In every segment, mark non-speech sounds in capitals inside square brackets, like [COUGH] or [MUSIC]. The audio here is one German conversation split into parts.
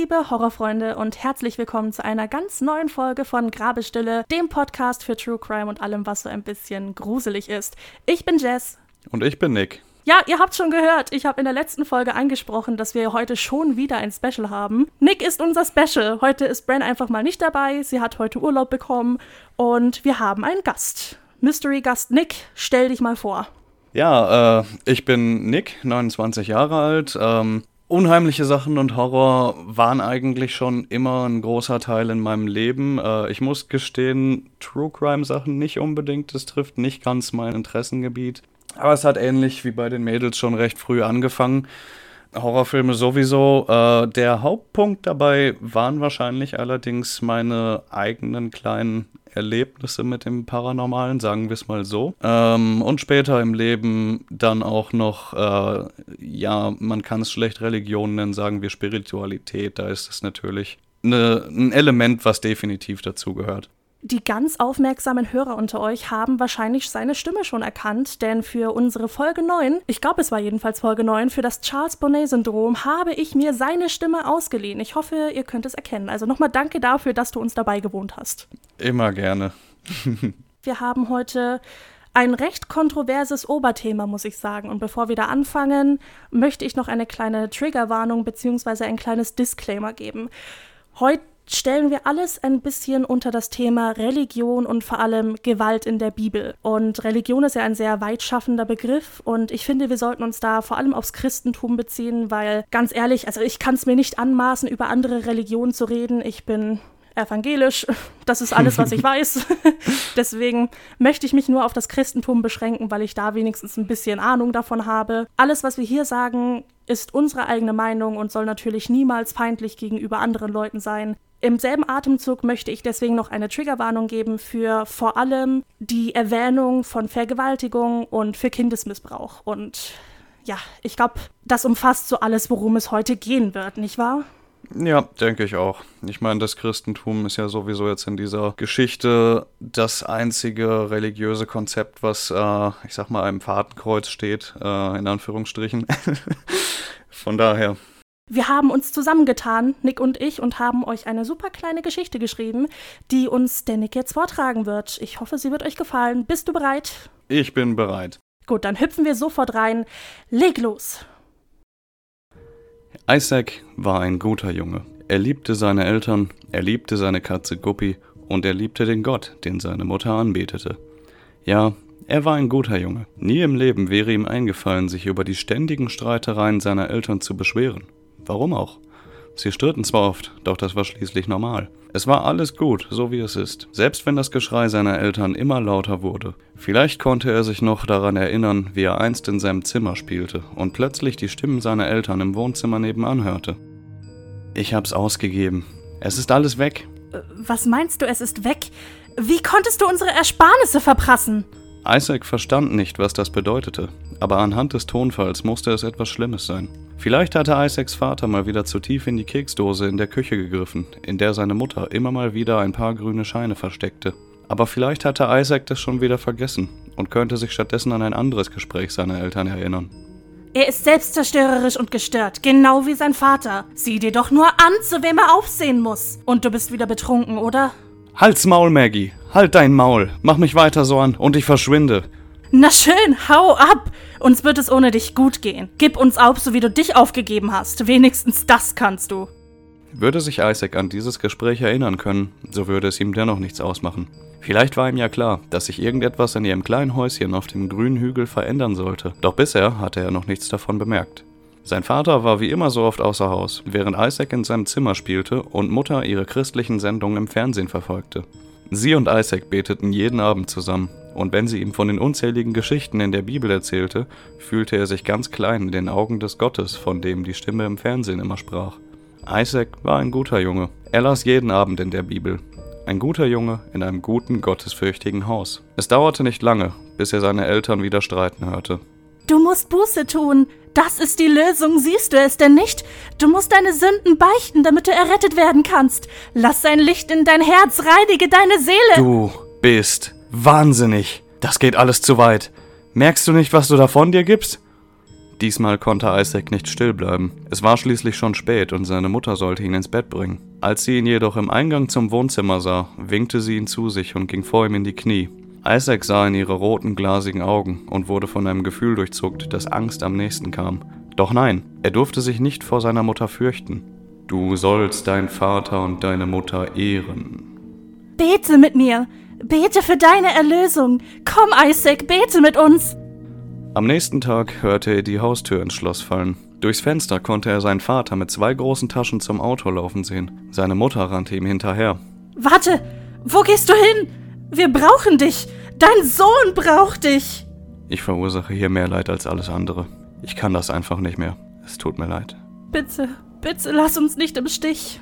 liebe Horrorfreunde und herzlich willkommen zu einer ganz neuen Folge von Grabestille, dem Podcast für True Crime und allem, was so ein bisschen gruselig ist. Ich bin Jess. Und ich bin Nick. Ja, ihr habt schon gehört, ich habe in der letzten Folge angesprochen, dass wir heute schon wieder ein Special haben. Nick ist unser Special. Heute ist Bren einfach mal nicht dabei. Sie hat heute Urlaub bekommen und wir haben einen Gast. Mystery-Gast Nick, stell dich mal vor. Ja, äh, ich bin Nick, 29 Jahre alt. Ähm, unheimliche Sachen und Horror waren eigentlich schon immer ein großer Teil in meinem Leben. Äh, ich muss gestehen, True Crime Sachen nicht unbedingt. Das trifft nicht ganz mein Interessengebiet. Aber es hat ähnlich wie bei den Mädels schon recht früh angefangen. Horrorfilme sowieso. Äh, der Hauptpunkt dabei waren wahrscheinlich allerdings meine eigenen kleinen Erlebnisse mit dem Paranormalen, sagen wir es mal so. Ähm, und später im Leben dann auch noch, äh, ja, man kann es schlecht Religion nennen, sagen wir Spiritualität. Da ist es natürlich eine, ein Element, was definitiv dazugehört. Die ganz aufmerksamen Hörer unter euch haben wahrscheinlich seine Stimme schon erkannt, denn für unsere Folge 9, ich glaube es war jedenfalls Folge 9, für das Charles Bonnet-Syndrom habe ich mir seine Stimme ausgeliehen. Ich hoffe, ihr könnt es erkennen. Also nochmal danke dafür, dass du uns dabei gewohnt hast. Immer gerne. [LAUGHS] Wir haben heute ein recht kontroverses Oberthema, muss ich sagen. Und bevor wir da anfangen, möchte ich noch eine kleine Triggerwarnung bzw. ein kleines Disclaimer geben. Heute stellen wir alles ein bisschen unter das Thema Religion und vor allem Gewalt in der Bibel. Und Religion ist ja ein sehr weitschaffender Begriff und ich finde, wir sollten uns da vor allem aufs Christentum beziehen, weil ganz ehrlich, also ich kann es mir nicht anmaßen, über andere Religionen zu reden. Ich bin evangelisch. [LAUGHS] Das ist alles, was ich [LAUGHS] weiß. [LAUGHS] Deswegen möchte ich mich nur auf das Christentum beschränken, weil ich da wenigstens ein bisschen Ahnung davon habe. Alles, was wir hier sagen, ist unsere eigene Meinung und soll natürlich niemals feindlich gegenüber anderen Leuten sein. Im selben Atemzug möchte ich deswegen noch eine Triggerwarnung geben für vor allem die Erwähnung von Vergewaltigung und für Kindesmissbrauch. Und ja, ich glaube, das umfasst so alles, worum es heute gehen wird, nicht wahr? Ja, denke ich auch. Ich meine, das Christentum ist ja sowieso jetzt in dieser Geschichte das einzige religiöse Konzept, was, äh, ich sag mal, einem Fadenkreuz steht, äh, in Anführungsstrichen. [LAUGHS] Von daher, wir haben uns zusammengetan, Nick und ich, und haben euch eine super kleine Geschichte geschrieben, die uns der Nick jetzt vortragen wird. Ich hoffe, sie wird euch gefallen. Bist du bereit? Ich bin bereit. Gut, dann hüpfen wir sofort rein. Leg los! Isaac war ein guter Junge. Er liebte seine Eltern, er liebte seine Katze Guppy und er liebte den Gott, den seine Mutter anbetete. Ja, er war ein guter Junge. Nie im Leben wäre ihm eingefallen, sich über die ständigen Streitereien seiner Eltern zu beschweren. Warum auch? Sie stritten zwar oft, doch das war schließlich normal. Es war alles gut, so wie es ist, selbst wenn das Geschrei seiner Eltern immer lauter wurde. Vielleicht konnte er sich noch daran erinnern, wie er einst in seinem Zimmer spielte und plötzlich die Stimmen seiner Eltern im Wohnzimmer nebenan hörte. Ich hab's ausgegeben. Es ist alles weg. Äh, was meinst du, es ist weg? Wie konntest du unsere Ersparnisse verprassen? Isaac verstand nicht, was das bedeutete, aber anhand des Tonfalls musste es etwas Schlimmes sein. Vielleicht hatte Isaacs Vater mal wieder zu tief in die Keksdose in der Küche gegriffen, in der seine Mutter immer mal wieder ein paar grüne Scheine versteckte. Aber vielleicht hatte Isaac das schon wieder vergessen und könnte sich stattdessen an ein anderes Gespräch seiner Eltern erinnern. Er ist selbstzerstörerisch und gestört, genau wie sein Vater. Sieh dir doch nur an, zu wem er aufsehen muss. Und du bist wieder betrunken, oder? Halt's Maul, Maggie. Halt dein Maul. Mach mich weiter so an und ich verschwinde. Na schön, hau ab! Uns wird es ohne dich gut gehen. Gib uns auf, so wie du dich aufgegeben hast. Wenigstens das kannst du. Würde sich Isaac an dieses Gespräch erinnern können, so würde es ihm dennoch nichts ausmachen. Vielleicht war ihm ja klar, dass sich irgendetwas in ihrem kleinen Häuschen auf dem grünen Hügel verändern sollte, doch bisher hatte er noch nichts davon bemerkt. Sein Vater war wie immer so oft außer Haus, während Isaac in seinem Zimmer spielte und Mutter ihre christlichen Sendungen im Fernsehen verfolgte. Sie und Isaac beteten jeden Abend zusammen, und wenn sie ihm von den unzähligen Geschichten in der Bibel erzählte, fühlte er sich ganz klein in den Augen des Gottes, von dem die Stimme im Fernsehen immer sprach. Isaac war ein guter Junge. Er las jeden Abend in der Bibel. Ein guter Junge in einem guten, gottesfürchtigen Haus. Es dauerte nicht lange, bis er seine Eltern wieder streiten hörte. Du musst Buße tun. Das ist die Lösung, siehst du es denn nicht? Du musst deine Sünden beichten, damit du errettet werden kannst. Lass sein Licht in dein Herz, reinige deine Seele. Du bist wahnsinnig. Das geht alles zu weit. Merkst du nicht, was du davon dir gibst? Diesmal konnte Isaac nicht still bleiben. Es war schließlich schon spät und seine Mutter sollte ihn ins Bett bringen. Als sie ihn jedoch im Eingang zum Wohnzimmer sah, winkte sie ihn zu sich und ging vor ihm in die Knie. Isaac sah in ihre roten, glasigen Augen und wurde von einem Gefühl durchzuckt, dass Angst am nächsten kam. Doch nein, er durfte sich nicht vor seiner Mutter fürchten. Du sollst dein Vater und deine Mutter ehren. Bete mit mir! Bete für deine Erlösung! Komm, Isaac, bete mit uns! Am nächsten Tag hörte er die Haustür ins Schloss fallen. Durchs Fenster konnte er seinen Vater mit zwei großen Taschen zum Auto laufen sehen. Seine Mutter rannte ihm hinterher. Warte! Wo gehst du hin? Wir brauchen dich! Dein Sohn braucht dich! Ich verursache hier mehr Leid als alles andere. Ich kann das einfach nicht mehr. Es tut mir leid. Bitte, bitte lass uns nicht im Stich.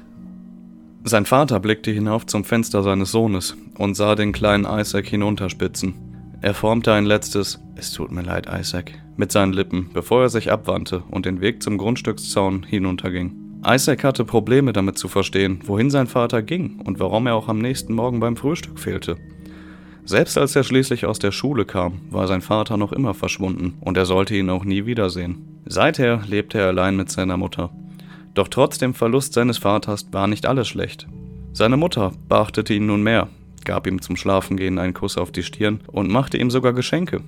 Sein Vater blickte hinauf zum Fenster seines Sohnes und sah den kleinen Isaac hinunterspitzen. Er formte ein letztes Es tut mir leid, Isaac mit seinen Lippen, bevor er sich abwandte und den Weg zum Grundstückszaun hinunterging. Isaac hatte Probleme damit zu verstehen, wohin sein Vater ging und warum er auch am nächsten Morgen beim Frühstück fehlte. Selbst als er schließlich aus der Schule kam, war sein Vater noch immer verschwunden und er sollte ihn auch nie wiedersehen. Seither lebte er allein mit seiner Mutter. Doch trotz dem Verlust seines Vaters war nicht alles schlecht. Seine Mutter beachtete ihn nun mehr, gab ihm zum Schlafengehen einen Kuss auf die Stirn und machte ihm sogar Geschenke.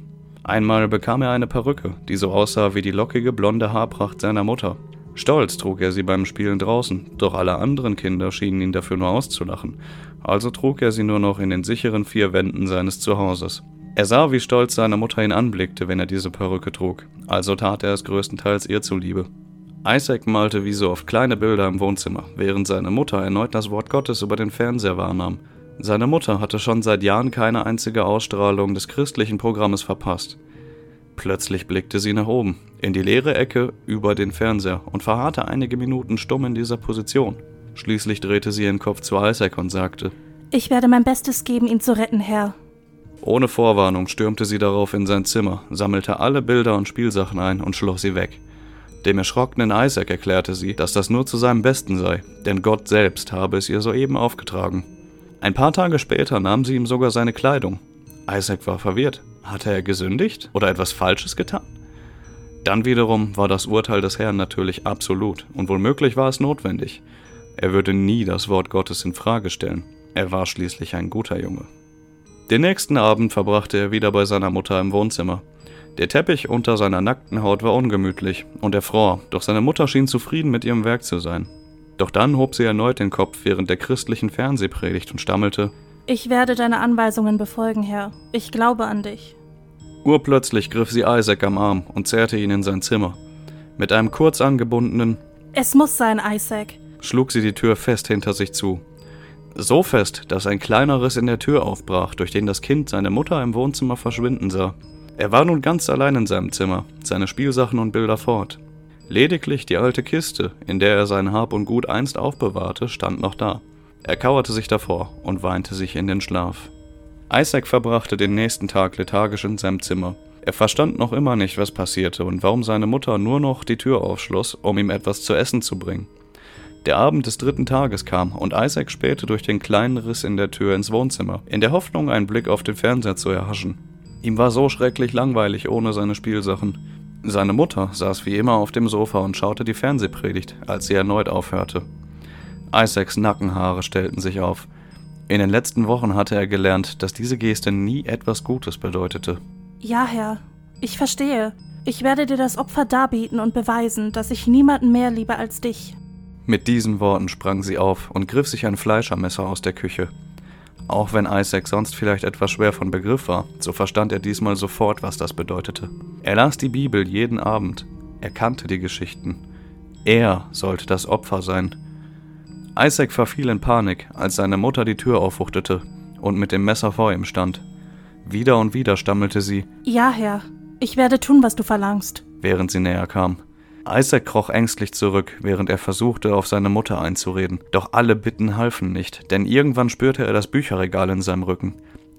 Einmal bekam er eine Perücke, die so aussah wie die lockige blonde Haarpracht seiner Mutter. Stolz trug er sie beim Spielen draußen, doch alle anderen Kinder schienen ihn dafür nur auszulachen, also trug er sie nur noch in den sicheren vier Wänden seines Zuhauses. Er sah, wie stolz seine Mutter ihn anblickte, wenn er diese Perücke trug, also tat er es größtenteils ihr zuliebe. Isaac malte wie so oft kleine Bilder im Wohnzimmer, während seine Mutter erneut das Wort Gottes über den Fernseher wahrnahm. Seine Mutter hatte schon seit Jahren keine einzige Ausstrahlung des christlichen Programmes verpasst. Plötzlich blickte sie nach oben, in die leere Ecke über den Fernseher und verharrte einige Minuten stumm in dieser Position. Schließlich drehte sie ihren Kopf zu Isaac und sagte: Ich werde mein Bestes geben, ihn zu retten, Herr. Ohne Vorwarnung stürmte sie darauf in sein Zimmer, sammelte alle Bilder und Spielsachen ein und schloss sie weg. Dem erschrockenen Isaac erklärte sie, dass das nur zu seinem Besten sei, denn Gott selbst habe es ihr soeben aufgetragen. Ein paar Tage später nahm sie ihm sogar seine Kleidung. Isaac war verwirrt. Hatte er gesündigt oder etwas Falsches getan? Dann wiederum war das Urteil des Herrn natürlich absolut und womöglich war es notwendig. Er würde nie das Wort Gottes in Frage stellen. Er war schließlich ein guter Junge. Den nächsten Abend verbrachte er wieder bei seiner Mutter im Wohnzimmer. Der Teppich unter seiner nackten Haut war ungemütlich und er fror, doch seine Mutter schien zufrieden mit ihrem Werk zu sein. Doch dann hob sie erneut den Kopf während der christlichen Fernsehpredigt und stammelte: Ich werde deine Anweisungen befolgen, Herr. Ich glaube an dich. Urplötzlich griff sie Isaac am Arm und zerrte ihn in sein Zimmer. Mit einem kurz angebundenen Es muss sein, Isaac, schlug sie die Tür fest hinter sich zu. So fest, dass ein kleiner Riss in der Tür aufbrach, durch den das Kind seine Mutter im Wohnzimmer verschwinden sah. Er war nun ganz allein in seinem Zimmer, seine Spielsachen und Bilder fort. Lediglich die alte Kiste, in der er sein Hab und Gut einst aufbewahrte, stand noch da. Er kauerte sich davor und weinte sich in den Schlaf. Isaac verbrachte den nächsten Tag lethargisch in seinem Zimmer. Er verstand noch immer nicht, was passierte und warum seine Mutter nur noch die Tür aufschloss, um ihm etwas zu essen zu bringen. Der Abend des dritten Tages kam und Isaac spähte durch den kleinen Riss in der Tür ins Wohnzimmer, in der Hoffnung, einen Blick auf den Fernseher zu erhaschen. Ihm war so schrecklich langweilig ohne seine Spielsachen. Seine Mutter saß wie immer auf dem Sofa und schaute die Fernsehpredigt, als sie erneut aufhörte. Isaacs Nackenhaare stellten sich auf. In den letzten Wochen hatte er gelernt, dass diese Geste nie etwas Gutes bedeutete. Ja, Herr, ich verstehe. Ich werde dir das Opfer darbieten und beweisen, dass ich niemanden mehr liebe als dich. Mit diesen Worten sprang sie auf und griff sich ein Fleischermesser aus der Küche. Auch wenn Isaac sonst vielleicht etwas schwer von Begriff war, so verstand er diesmal sofort, was das bedeutete. Er las die Bibel jeden Abend. Er kannte die Geschichten. Er sollte das Opfer sein. Isaac verfiel in Panik, als seine Mutter die Tür aufwuchtete und mit dem Messer vor ihm stand. Wieder und wieder stammelte sie Ja, Herr, ich werde tun, was du verlangst, während sie näher kam. Isaac kroch ängstlich zurück, während er versuchte, auf seine Mutter einzureden. Doch alle Bitten halfen nicht, denn irgendwann spürte er das Bücherregal in seinem Rücken.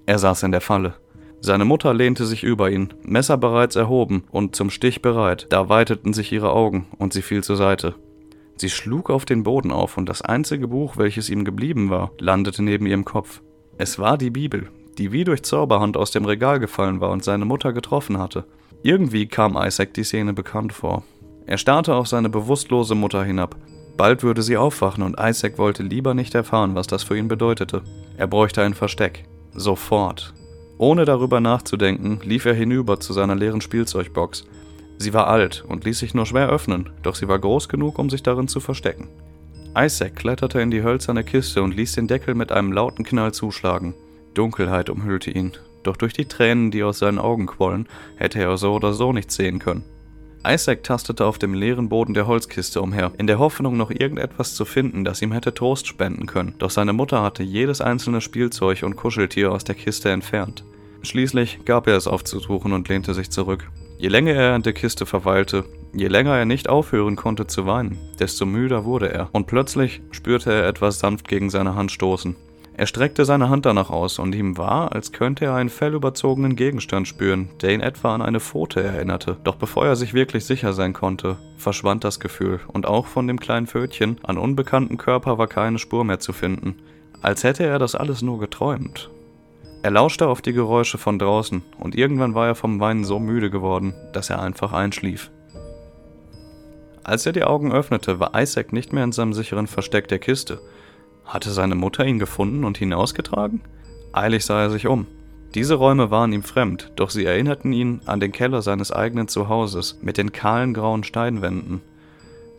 Er saß in der Falle. Seine Mutter lehnte sich über ihn, Messer bereits erhoben und zum Stich bereit. Da weiteten sich ihre Augen und sie fiel zur Seite. Sie schlug auf den Boden auf und das einzige Buch, welches ihm geblieben war, landete neben ihrem Kopf. Es war die Bibel, die wie durch Zauberhand aus dem Regal gefallen war und seine Mutter getroffen hatte. Irgendwie kam Isaac die Szene bekannt vor. Er starrte auf seine bewusstlose Mutter hinab. Bald würde sie aufwachen und Isaac wollte lieber nicht erfahren, was das für ihn bedeutete. Er bräuchte ein Versteck. Sofort. Ohne darüber nachzudenken, lief er hinüber zu seiner leeren Spielzeugbox. Sie war alt und ließ sich nur schwer öffnen, doch sie war groß genug, um sich darin zu verstecken. Isaac kletterte in die hölzerne Kiste und ließ den Deckel mit einem lauten Knall zuschlagen. Dunkelheit umhüllte ihn, doch durch die Tränen, die aus seinen Augen quollen, hätte er so oder so nichts sehen können. Isaac tastete auf dem leeren Boden der Holzkiste umher, in der Hoffnung, noch irgendetwas zu finden, das ihm hätte Trost spenden können, doch seine Mutter hatte jedes einzelne Spielzeug und Kuscheltier aus der Kiste entfernt. Schließlich gab er es aufzusuchen und lehnte sich zurück. Je länger er in der Kiste verweilte, je länger er nicht aufhören konnte zu weinen, desto müder wurde er, und plötzlich spürte er etwas sanft gegen seine Hand stoßen. Er streckte seine Hand danach aus und ihm war, als könnte er einen fellüberzogenen Gegenstand spüren, der ihn etwa an eine Pfote erinnerte. Doch bevor er sich wirklich sicher sein konnte, verschwand das Gefühl und auch von dem kleinen Pfötchen an unbekannten Körper war keine Spur mehr zu finden. Als hätte er das alles nur geträumt. Er lauschte auf die Geräusche von draußen und irgendwann war er vom Weinen so müde geworden, dass er einfach einschlief. Als er die Augen öffnete, war Isaac nicht mehr in seinem sicheren Versteck der Kiste. Hatte seine Mutter ihn gefunden und hinausgetragen? Eilig sah er sich um. Diese Räume waren ihm fremd, doch sie erinnerten ihn an den Keller seines eigenen Zuhauses mit den kahlen grauen Steinwänden.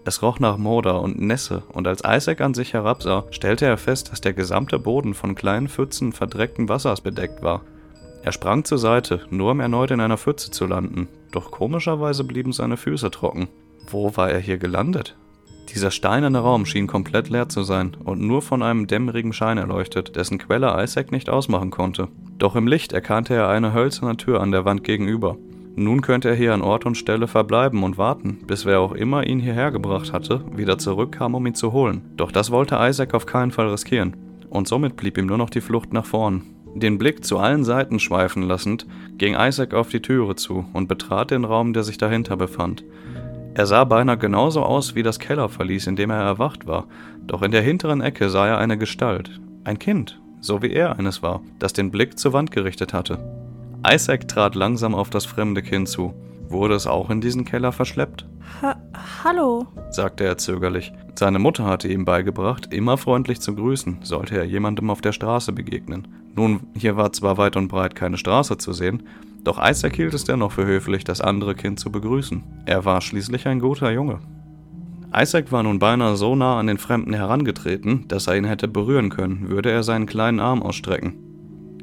Es roch nach Moder und Nässe, und als Isaac an sich herabsah, stellte er fest, dass der gesamte Boden von kleinen Pfützen verdreckten Wassers bedeckt war. Er sprang zur Seite, nur um erneut in einer Pfütze zu landen, doch komischerweise blieben seine Füße trocken. Wo war er hier gelandet? Dieser steinerne Raum schien komplett leer zu sein und nur von einem dämmerigen Schein erleuchtet, dessen Quelle Isaac nicht ausmachen konnte. Doch im Licht erkannte er eine hölzerne Tür an der Wand gegenüber. Nun könnte er hier an Ort und Stelle verbleiben und warten, bis wer auch immer ihn hierher gebracht hatte, wieder zurückkam, um ihn zu holen. Doch das wollte Isaac auf keinen Fall riskieren. Und somit blieb ihm nur noch die Flucht nach vorn. Den Blick zu allen Seiten schweifen lassend, ging Isaac auf die Türe zu und betrat den Raum, der sich dahinter befand. Er sah beinahe genauso aus wie das Kellerverlies, in dem er erwacht war, doch in der hinteren Ecke sah er eine Gestalt, ein Kind, so wie er eines war, das den Blick zur Wand gerichtet hatte. Isaac trat langsam auf das fremde Kind zu. Wurde es auch in diesen Keller verschleppt? Ha Hallo, sagte er zögerlich. Seine Mutter hatte ihm beigebracht, immer freundlich zu grüßen, sollte er jemandem auf der Straße begegnen. Nun, hier war zwar weit und breit keine Straße zu sehen, doch Isaac hielt es dennoch für höflich, das andere Kind zu begrüßen. Er war schließlich ein guter Junge. Isaac war nun beinahe so nah an den Fremden herangetreten, dass er ihn hätte berühren können, würde er seinen kleinen Arm ausstrecken.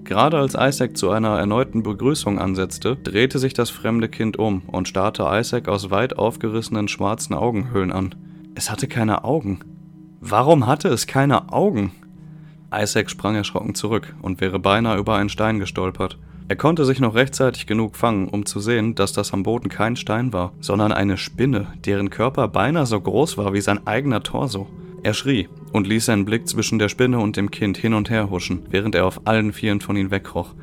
Gerade als Isaac zu einer erneuten Begrüßung ansetzte, drehte sich das fremde Kind um und starrte Isaac aus weit aufgerissenen schwarzen Augenhöhlen an. Es hatte keine Augen. Warum hatte es keine Augen? Isaac sprang erschrocken zurück und wäre beinahe über einen Stein gestolpert. Er konnte sich noch rechtzeitig genug fangen, um zu sehen, dass das am Boden kein Stein war, sondern eine Spinne, deren Körper beinahe so groß war wie sein eigener Torso. Er schrie und ließ seinen Blick zwischen der Spinne und dem Kind hin und her huschen, während er auf allen Vieren von ihm wegkroch.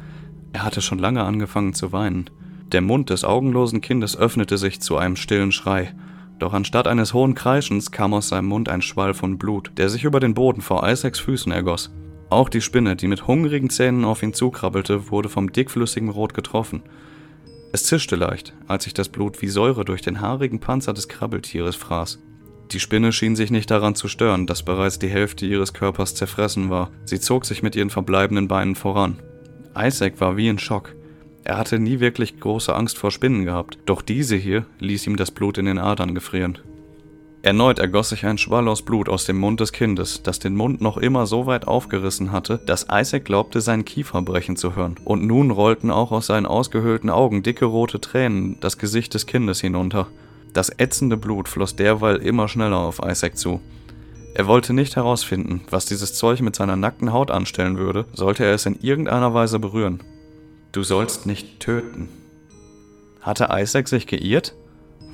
Er hatte schon lange angefangen zu weinen. Der Mund des augenlosen Kindes öffnete sich zu einem stillen Schrei, doch anstatt eines hohen Kreischens kam aus seinem Mund ein Schwall von Blut, der sich über den Boden vor Isaacs Füßen ergoss. Auch die Spinne, die mit hungrigen Zähnen auf ihn zukrabbelte, wurde vom dickflüssigen Rot getroffen. Es zischte leicht, als sich das Blut wie Säure durch den haarigen Panzer des Krabbeltieres fraß. Die Spinne schien sich nicht daran zu stören, dass bereits die Hälfte ihres Körpers zerfressen war. Sie zog sich mit ihren verbleibenden Beinen voran. Isaac war wie in Schock. Er hatte nie wirklich große Angst vor Spinnen gehabt, doch diese hier ließ ihm das Blut in den Adern gefrieren. Erneut ergoss sich ein Schwall aus Blut aus dem Mund des Kindes, das den Mund noch immer so weit aufgerissen hatte, dass Isaac glaubte, seinen Kiefer brechen zu hören. Und nun rollten auch aus seinen ausgehöhlten Augen dicke rote Tränen das Gesicht des Kindes hinunter. Das ätzende Blut floss derweil immer schneller auf Isaac zu. Er wollte nicht herausfinden, was dieses Zeug mit seiner nackten Haut anstellen würde, sollte er es in irgendeiner Weise berühren. Du sollst nicht töten. Hatte Isaac sich geirrt?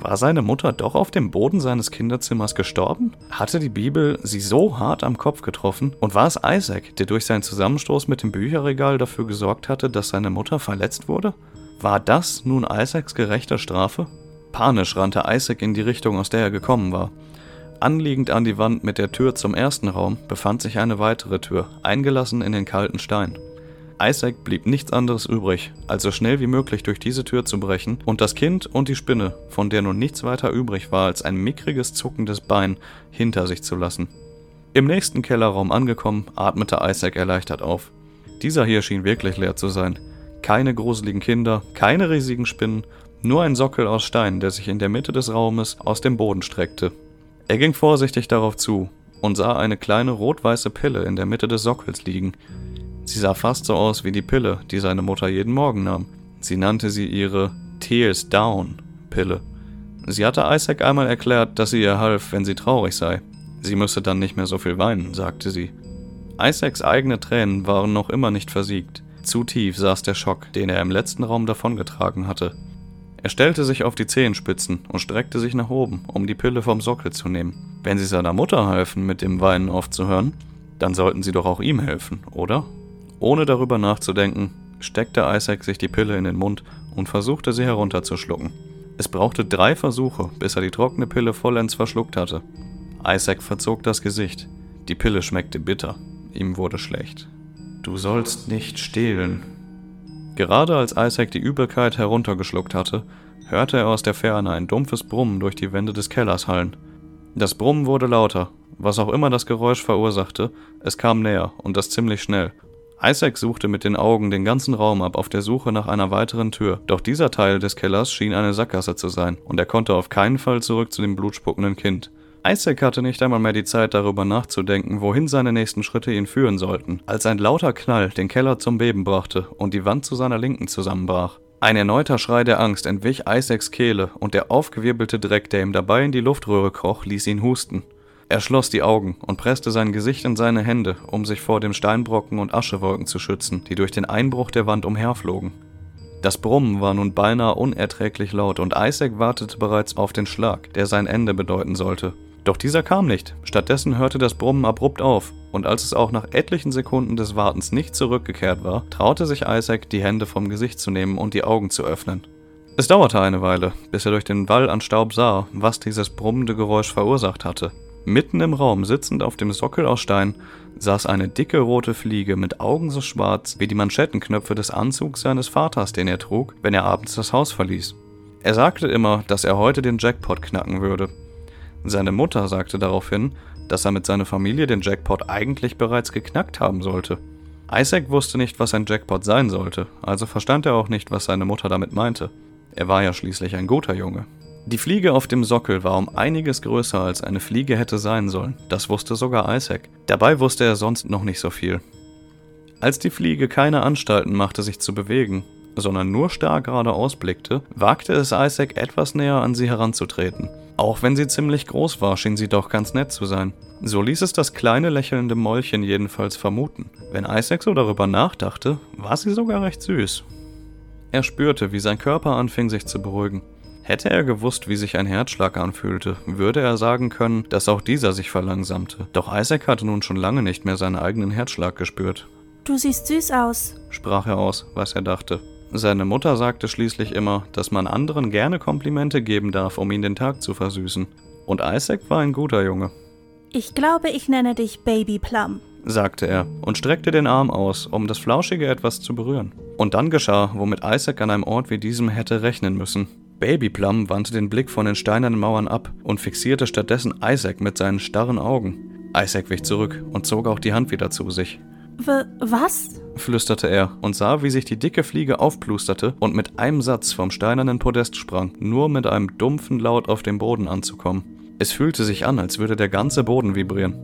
War seine Mutter doch auf dem Boden seines Kinderzimmers gestorben? Hatte die Bibel sie so hart am Kopf getroffen? Und war es Isaac, der durch seinen Zusammenstoß mit dem Bücherregal dafür gesorgt hatte, dass seine Mutter verletzt wurde? War das nun Isaacs gerechte Strafe? Panisch rannte Isaac in die Richtung, aus der er gekommen war. Anliegend an die Wand mit der Tür zum ersten Raum befand sich eine weitere Tür, eingelassen in den kalten Stein. Isaac blieb nichts anderes übrig, als so schnell wie möglich durch diese Tür zu brechen und das Kind und die Spinne, von der nun nichts weiter übrig war als ein mickriges zuckendes Bein, hinter sich zu lassen. Im nächsten Kellerraum angekommen, atmete Isaac erleichtert auf. Dieser hier schien wirklich leer zu sein. Keine gruseligen Kinder, keine riesigen Spinnen, nur ein Sockel aus Stein, der sich in der Mitte des Raumes aus dem Boden streckte. Er ging vorsichtig darauf zu und sah eine kleine rot-weiße Pille in der Mitte des Sockels liegen. Sie sah fast so aus wie die Pille, die seine Mutter jeden Morgen nahm. Sie nannte sie ihre Tears Down Pille. Sie hatte Isaac einmal erklärt, dass sie ihr half, wenn sie traurig sei. Sie müsse dann nicht mehr so viel weinen, sagte sie. Isaacs eigene Tränen waren noch immer nicht versiegt. Zu tief saß der Schock, den er im letzten Raum davongetragen hatte. Er stellte sich auf die Zehenspitzen und streckte sich nach oben, um die Pille vom Sockel zu nehmen. Wenn sie seiner Mutter halfen, mit dem Weinen aufzuhören, dann sollten sie doch auch ihm helfen, oder? Ohne darüber nachzudenken, steckte Isaac sich die Pille in den Mund und versuchte sie herunterzuschlucken. Es brauchte drei Versuche, bis er die trockene Pille vollends verschluckt hatte. Isaac verzog das Gesicht. Die Pille schmeckte bitter. Ihm wurde schlecht. Du sollst nicht stehlen, Gerade als Isaac die Übelkeit heruntergeschluckt hatte, hörte er aus der Ferne ein dumpfes Brummen durch die Wände des Kellers hallen. Das Brummen wurde lauter, was auch immer das Geräusch verursachte, es kam näher und das ziemlich schnell. Isaac suchte mit den Augen den ganzen Raum ab auf der Suche nach einer weiteren Tür, doch dieser Teil des Kellers schien eine Sackgasse zu sein, und er konnte auf keinen Fall zurück zu dem blutspuckenden Kind. Isaac hatte nicht einmal mehr die Zeit darüber nachzudenken, wohin seine nächsten Schritte ihn führen sollten, als ein lauter Knall den Keller zum Beben brachte und die Wand zu seiner Linken zusammenbrach. Ein erneuter Schrei der Angst entwich Isaacs Kehle und der aufgewirbelte Dreck, der ihm dabei in die Luftröhre kroch, ließ ihn husten. Er schloss die Augen und presste sein Gesicht in seine Hände, um sich vor dem Steinbrocken und Aschewolken zu schützen, die durch den Einbruch der Wand umherflogen. Das Brummen war nun beinahe unerträglich laut und Isaac wartete bereits auf den Schlag, der sein Ende bedeuten sollte. Doch dieser kam nicht. Stattdessen hörte das Brummen abrupt auf, und als es auch nach etlichen Sekunden des Wartens nicht zurückgekehrt war, traute sich Isaac, die Hände vom Gesicht zu nehmen und die Augen zu öffnen. Es dauerte eine Weile, bis er durch den Wall an Staub sah, was dieses brummende Geräusch verursacht hatte. Mitten im Raum, sitzend auf dem Sockel aus Stein, saß eine dicke rote Fliege mit Augen so schwarz wie die Manschettenknöpfe des Anzugs seines Vaters, den er trug, wenn er abends das Haus verließ. Er sagte immer, dass er heute den Jackpot knacken würde, seine Mutter sagte daraufhin, dass er mit seiner Familie den Jackpot eigentlich bereits geknackt haben sollte. Isaac wusste nicht, was ein Jackpot sein sollte, also verstand er auch nicht, was seine Mutter damit meinte. Er war ja schließlich ein guter Junge. Die Fliege auf dem Sockel war um einiges größer, als eine Fliege hätte sein sollen. Das wusste sogar Isaac. Dabei wusste er sonst noch nicht so viel. Als die Fliege keine Anstalten machte, sich zu bewegen, sondern nur starr geradeaus blickte, wagte es Isaac etwas näher an sie heranzutreten. Auch wenn sie ziemlich groß war, schien sie doch ganz nett zu sein. So ließ es das kleine lächelnde Mäulchen jedenfalls vermuten. Wenn Isaac so darüber nachdachte, war sie sogar recht süß. Er spürte, wie sein Körper anfing sich zu beruhigen. Hätte er gewusst, wie sich ein Herzschlag anfühlte, würde er sagen können, dass auch dieser sich verlangsamte. Doch Isaac hatte nun schon lange nicht mehr seinen eigenen Herzschlag gespürt. Du siehst süß aus, sprach er aus, was er dachte. Seine Mutter sagte schließlich immer, dass man anderen gerne Komplimente geben darf, um ihn den Tag zu versüßen. Und Isaac war ein guter Junge. Ich glaube, ich nenne dich Baby Plum, sagte er und streckte den Arm aus, um das Flauschige etwas zu berühren. Und dann geschah, womit Isaac an einem Ort wie diesem hätte rechnen müssen. Baby Plum wandte den Blick von den steinernen Mauern ab und fixierte stattdessen Isaac mit seinen starren Augen. Isaac wich zurück und zog auch die Hand wieder zu sich. W was? flüsterte er und sah, wie sich die dicke Fliege aufplusterte und mit einem Satz vom steinernen Podest sprang, nur mit einem dumpfen Laut auf dem Boden anzukommen. Es fühlte sich an, als würde der ganze Boden vibrieren.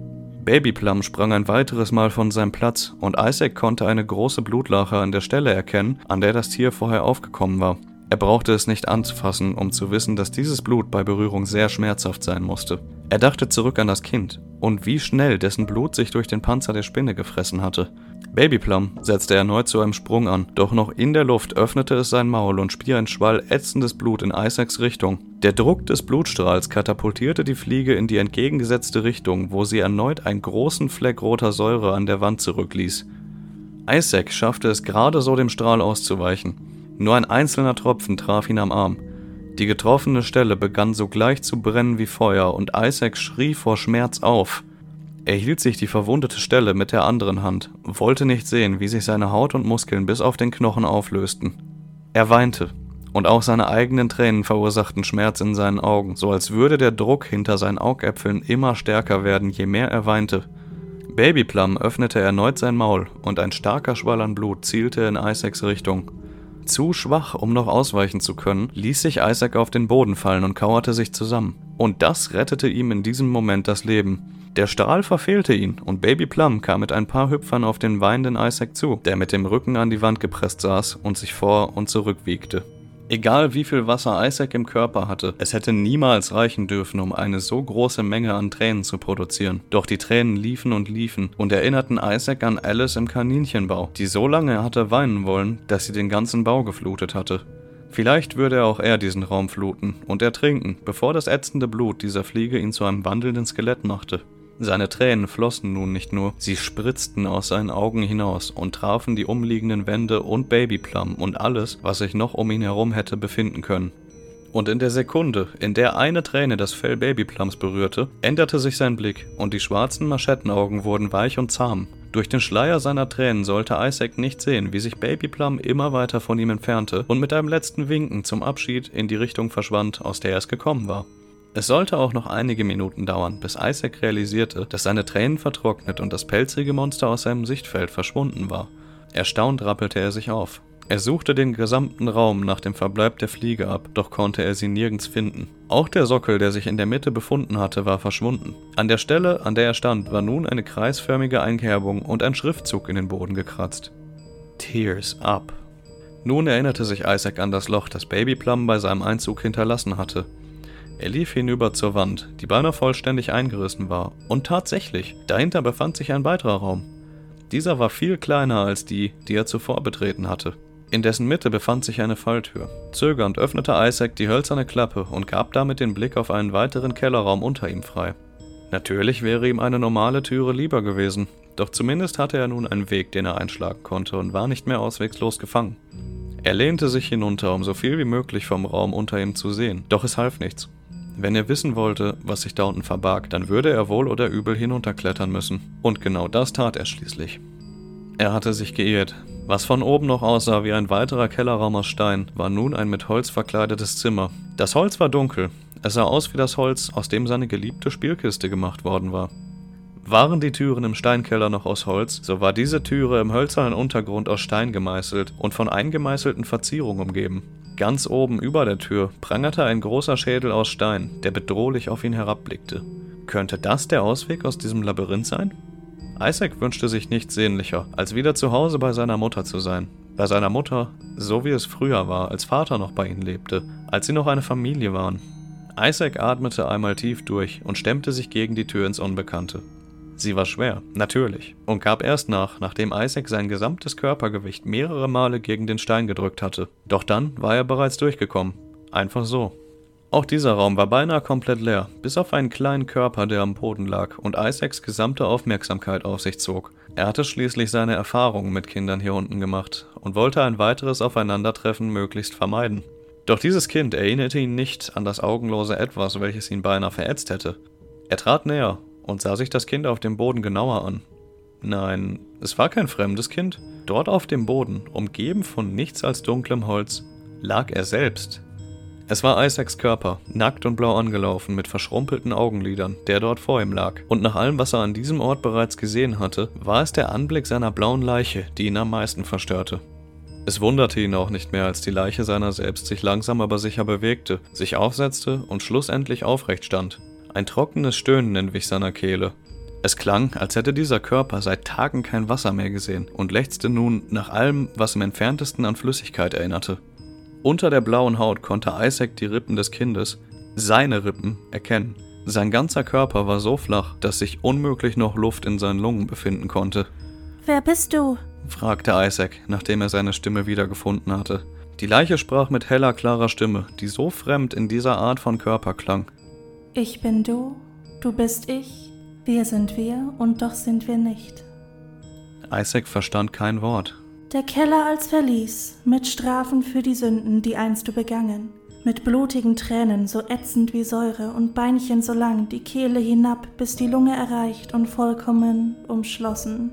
Babyplum sprang ein weiteres Mal von seinem Platz und Isaac konnte eine große Blutlache an der Stelle erkennen, an der das Tier vorher aufgekommen war. Er brauchte es nicht anzufassen, um zu wissen, dass dieses Blut bei Berührung sehr schmerzhaft sein musste. Er dachte zurück an das Kind und wie schnell dessen Blut sich durch den Panzer der Spinne gefressen hatte. Babyplum setzte erneut zu einem Sprung an, doch noch in der Luft öffnete es sein Maul und spie ein Schwall ätzendes Blut in Isaacs Richtung. Der Druck des Blutstrahls katapultierte die Fliege in die entgegengesetzte Richtung, wo sie erneut einen großen Fleck roter Säure an der Wand zurückließ. Isaac schaffte es gerade so, dem Strahl auszuweichen. Nur ein einzelner Tropfen traf ihn am Arm. Die getroffene Stelle begann sogleich zu brennen wie Feuer und Isaac schrie vor Schmerz auf. Er hielt sich die verwundete Stelle mit der anderen Hand, wollte nicht sehen, wie sich seine Haut und Muskeln bis auf den Knochen auflösten. Er weinte, und auch seine eigenen Tränen verursachten Schmerz in seinen Augen, so als würde der Druck hinter seinen Augäpfeln immer stärker werden, je mehr er weinte. Babyplum öffnete erneut sein Maul, und ein starker Schwall an Blut zielte in Isaacs Richtung. Zu schwach, um noch ausweichen zu können, ließ sich Isaac auf den Boden fallen und kauerte sich zusammen. Und das rettete ihm in diesem Moment das Leben. Der Strahl verfehlte ihn und Baby Plum kam mit ein paar Hüpfern auf den weinenden Isaac zu, der mit dem Rücken an die Wand gepresst saß und sich vor und zurück wiegte. Egal wie viel Wasser Isaac im Körper hatte, es hätte niemals reichen dürfen, um eine so große Menge an Tränen zu produzieren. Doch die Tränen liefen und liefen und erinnerten Isaac an Alice im Kaninchenbau, die so lange hatte weinen wollen, dass sie den ganzen Bau geflutet hatte. Vielleicht würde auch er diesen Raum fluten und ertrinken, bevor das ätzende Blut dieser Fliege ihn zu einem wandelnden Skelett machte. Seine Tränen flossen nun nicht nur, sie spritzten aus seinen Augen hinaus und trafen die umliegenden Wände und Babyplum und alles, was sich noch um ihn herum hätte befinden können. Und in der Sekunde, in der eine Träne das Fell Babyplums berührte, änderte sich sein Blick und die schwarzen Maschettenaugen wurden weich und zahm. Durch den Schleier seiner Tränen sollte Isaac nicht sehen, wie sich Babyplum immer weiter von ihm entfernte und mit einem letzten Winken zum Abschied in die Richtung verschwand, aus der es gekommen war. Es sollte auch noch einige Minuten dauern, bis Isaac realisierte, dass seine Tränen vertrocknet und das pelzige Monster aus seinem Sichtfeld verschwunden war. Erstaunt rappelte er sich auf. Er suchte den gesamten Raum nach dem Verbleib der Fliege ab, doch konnte er sie nirgends finden. Auch der Sockel, der sich in der Mitte befunden hatte, war verschwunden. An der Stelle, an der er stand, war nun eine kreisförmige Einkerbung und ein Schriftzug in den Boden gekratzt. Tears up. Nun erinnerte sich Isaac an das Loch, das Babyplum bei seinem Einzug hinterlassen hatte. Er lief hinüber zur Wand, die beinahe vollständig eingerissen war, und tatsächlich, dahinter befand sich ein weiterer Raum. Dieser war viel kleiner als die, die er zuvor betreten hatte. In dessen Mitte befand sich eine Falltür. Zögernd öffnete Isaac die hölzerne Klappe und gab damit den Blick auf einen weiteren Kellerraum unter ihm frei. Natürlich wäre ihm eine normale Türe lieber gewesen, doch zumindest hatte er nun einen Weg, den er einschlagen konnte und war nicht mehr auswegslos gefangen. Er lehnte sich hinunter, um so viel wie möglich vom Raum unter ihm zu sehen, doch es half nichts. Wenn er wissen wollte, was sich da unten verbarg, dann würde er wohl oder übel hinunterklettern müssen. Und genau das tat er schließlich. Er hatte sich geirrt. Was von oben noch aussah wie ein weiterer Kellerraum aus Stein, war nun ein mit Holz verkleidetes Zimmer. Das Holz war dunkel. Es sah aus wie das Holz, aus dem seine geliebte Spielkiste gemacht worden war. Waren die Türen im Steinkeller noch aus Holz, so war diese Türe im hölzernen Untergrund aus Stein gemeißelt und von eingemeißelten Verzierungen umgeben. Ganz oben über der Tür prangerte ein großer Schädel aus Stein, der bedrohlich auf ihn herabblickte. Könnte das der Ausweg aus diesem Labyrinth sein? Isaac wünschte sich nichts sehnlicher, als wieder zu Hause bei seiner Mutter zu sein. Bei seiner Mutter, so wie es früher war, als Vater noch bei ihnen lebte, als sie noch eine Familie waren. Isaac atmete einmal tief durch und stemmte sich gegen die Tür ins Unbekannte. Sie war schwer, natürlich, und gab erst nach, nachdem Isaac sein gesamtes Körpergewicht mehrere Male gegen den Stein gedrückt hatte. Doch dann war er bereits durchgekommen. Einfach so. Auch dieser Raum war beinahe komplett leer, bis auf einen kleinen Körper, der am Boden lag und Isaacs gesamte Aufmerksamkeit auf sich zog. Er hatte schließlich seine Erfahrungen mit Kindern hier unten gemacht und wollte ein weiteres Aufeinandertreffen möglichst vermeiden. Doch dieses Kind erinnerte ihn nicht an das augenlose Etwas, welches ihn beinahe verätzt hätte. Er trat näher und sah sich das Kind auf dem Boden genauer an. Nein, es war kein fremdes Kind. Dort auf dem Boden, umgeben von nichts als dunklem Holz, lag er selbst. Es war Isaacs Körper, nackt und blau angelaufen, mit verschrumpelten Augenlidern, der dort vor ihm lag. Und nach allem, was er an diesem Ort bereits gesehen hatte, war es der Anblick seiner blauen Leiche, die ihn am meisten verstörte. Es wunderte ihn auch nicht mehr, als die Leiche seiner selbst sich langsam aber sicher bewegte, sich aufsetzte und schlussendlich aufrecht stand. Ein trockenes Stöhnen entwich seiner Kehle. Es klang, als hätte dieser Körper seit Tagen kein Wasser mehr gesehen und lechzte nun nach allem, was im entferntesten an Flüssigkeit erinnerte. Unter der blauen Haut konnte Isaac die Rippen des Kindes, seine Rippen, erkennen. Sein ganzer Körper war so flach, dass sich unmöglich noch Luft in seinen Lungen befinden konnte. Wer bist du? fragte Isaac, nachdem er seine Stimme wiedergefunden hatte. Die Leiche sprach mit heller, klarer Stimme, die so fremd in dieser Art von Körper klang. Ich bin du, du bist ich, wir sind wir und doch sind wir nicht. Isaac verstand kein Wort. Der Keller als Verlies, mit Strafen für die Sünden, die einst du begangen. Mit blutigen Tränen, so ätzend wie Säure, und Beinchen so lang, die Kehle hinab, bis die Lunge erreicht und vollkommen umschlossen.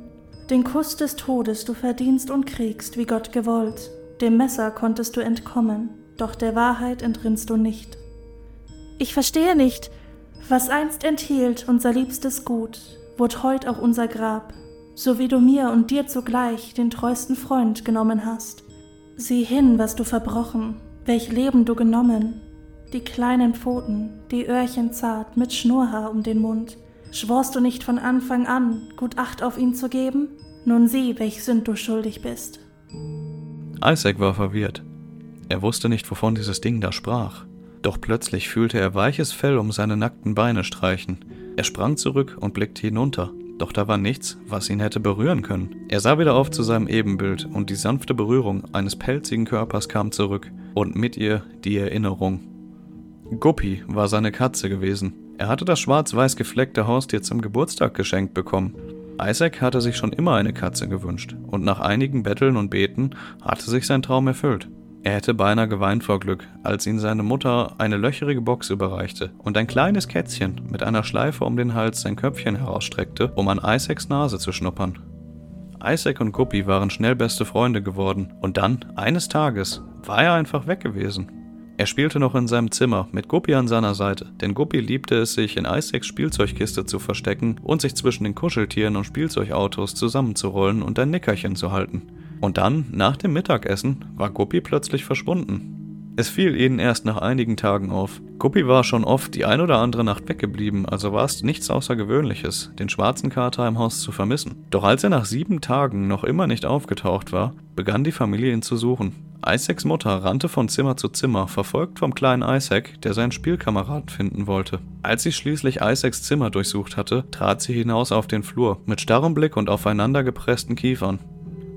Den Kuss des Todes du verdienst und kriegst, wie Gott gewollt. Dem Messer konntest du entkommen, doch der Wahrheit entrinnst du nicht. Ich verstehe nicht, was einst enthielt unser liebstes Gut, wurde heut auch unser Grab, so wie du mir und dir zugleich den treusten Freund genommen hast. Sieh hin, was du verbrochen, welch Leben du genommen, die kleinen Pfoten, die Öhrchen zart mit Schnurrhaar um den Mund. Schworst du nicht von Anfang an, gut Acht auf ihn zu geben? Nun sieh, welch Sünd du schuldig bist. Isaac war verwirrt. Er wusste nicht, wovon dieses Ding da sprach. Doch plötzlich fühlte er weiches Fell um seine nackten Beine streichen. Er sprang zurück und blickte hinunter. Doch da war nichts, was ihn hätte berühren können. Er sah wieder auf zu seinem Ebenbild und die sanfte Berührung eines pelzigen Körpers kam zurück und mit ihr die Erinnerung. Guppy war seine Katze gewesen. Er hatte das schwarz-weiß gefleckte Haustier zum Geburtstag geschenkt bekommen. Isaac hatte sich schon immer eine Katze gewünscht und nach einigen Betteln und Beten hatte sich sein Traum erfüllt. Er hätte beinahe geweint vor Glück, als ihn seine Mutter eine löcherige Box überreichte und ein kleines Kätzchen mit einer Schleife um den Hals sein Köpfchen herausstreckte, um an Isaacs Nase zu schnuppern. Isaac und Guppy waren schnell beste Freunde geworden und dann, eines Tages, war er einfach weg gewesen. Er spielte noch in seinem Zimmer mit Guppy an seiner Seite, denn Guppy liebte es, sich in Isaacs Spielzeugkiste zu verstecken und sich zwischen den Kuscheltieren und Spielzeugautos zusammenzurollen und ein Nickerchen zu halten. Und dann, nach dem Mittagessen, war Guppi plötzlich verschwunden. Es fiel ihnen erst nach einigen Tagen auf. Guppi war schon oft die ein oder andere Nacht weggeblieben, also war es nichts Außergewöhnliches, den schwarzen Kater im Haus zu vermissen. Doch als er nach sieben Tagen noch immer nicht aufgetaucht war, begann die Familie ihn zu suchen. Isaacs Mutter rannte von Zimmer zu Zimmer, verfolgt vom kleinen Isaac, der seinen Spielkameraden finden wollte. Als sie schließlich Isaacs Zimmer durchsucht hatte, trat sie hinaus auf den Flur, mit starrem Blick und aufeinander gepressten Kiefern.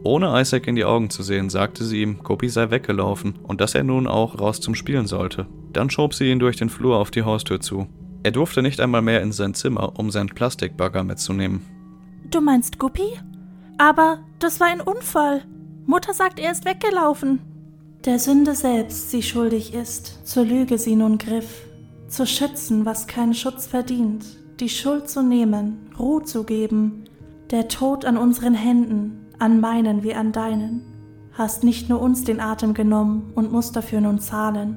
Ohne Isaac in die Augen zu sehen, sagte sie ihm, Kopi sei weggelaufen und dass er nun auch raus zum Spielen sollte. Dann schob sie ihn durch den Flur auf die Haustür zu. Er durfte nicht einmal mehr in sein Zimmer, um seinen Plastikbagger mitzunehmen. Du meinst Guppi? Aber das war ein Unfall. Mutter sagt, er ist weggelaufen. Der Sünde selbst sie schuldig ist, zur Lüge sie nun griff, zu schützen, was keinen Schutz verdient, die Schuld zu nehmen, Ruhe zu geben, der Tod an unseren Händen, an meinen wie an deinen, hast nicht nur uns den Atem genommen und musst dafür nun zahlen.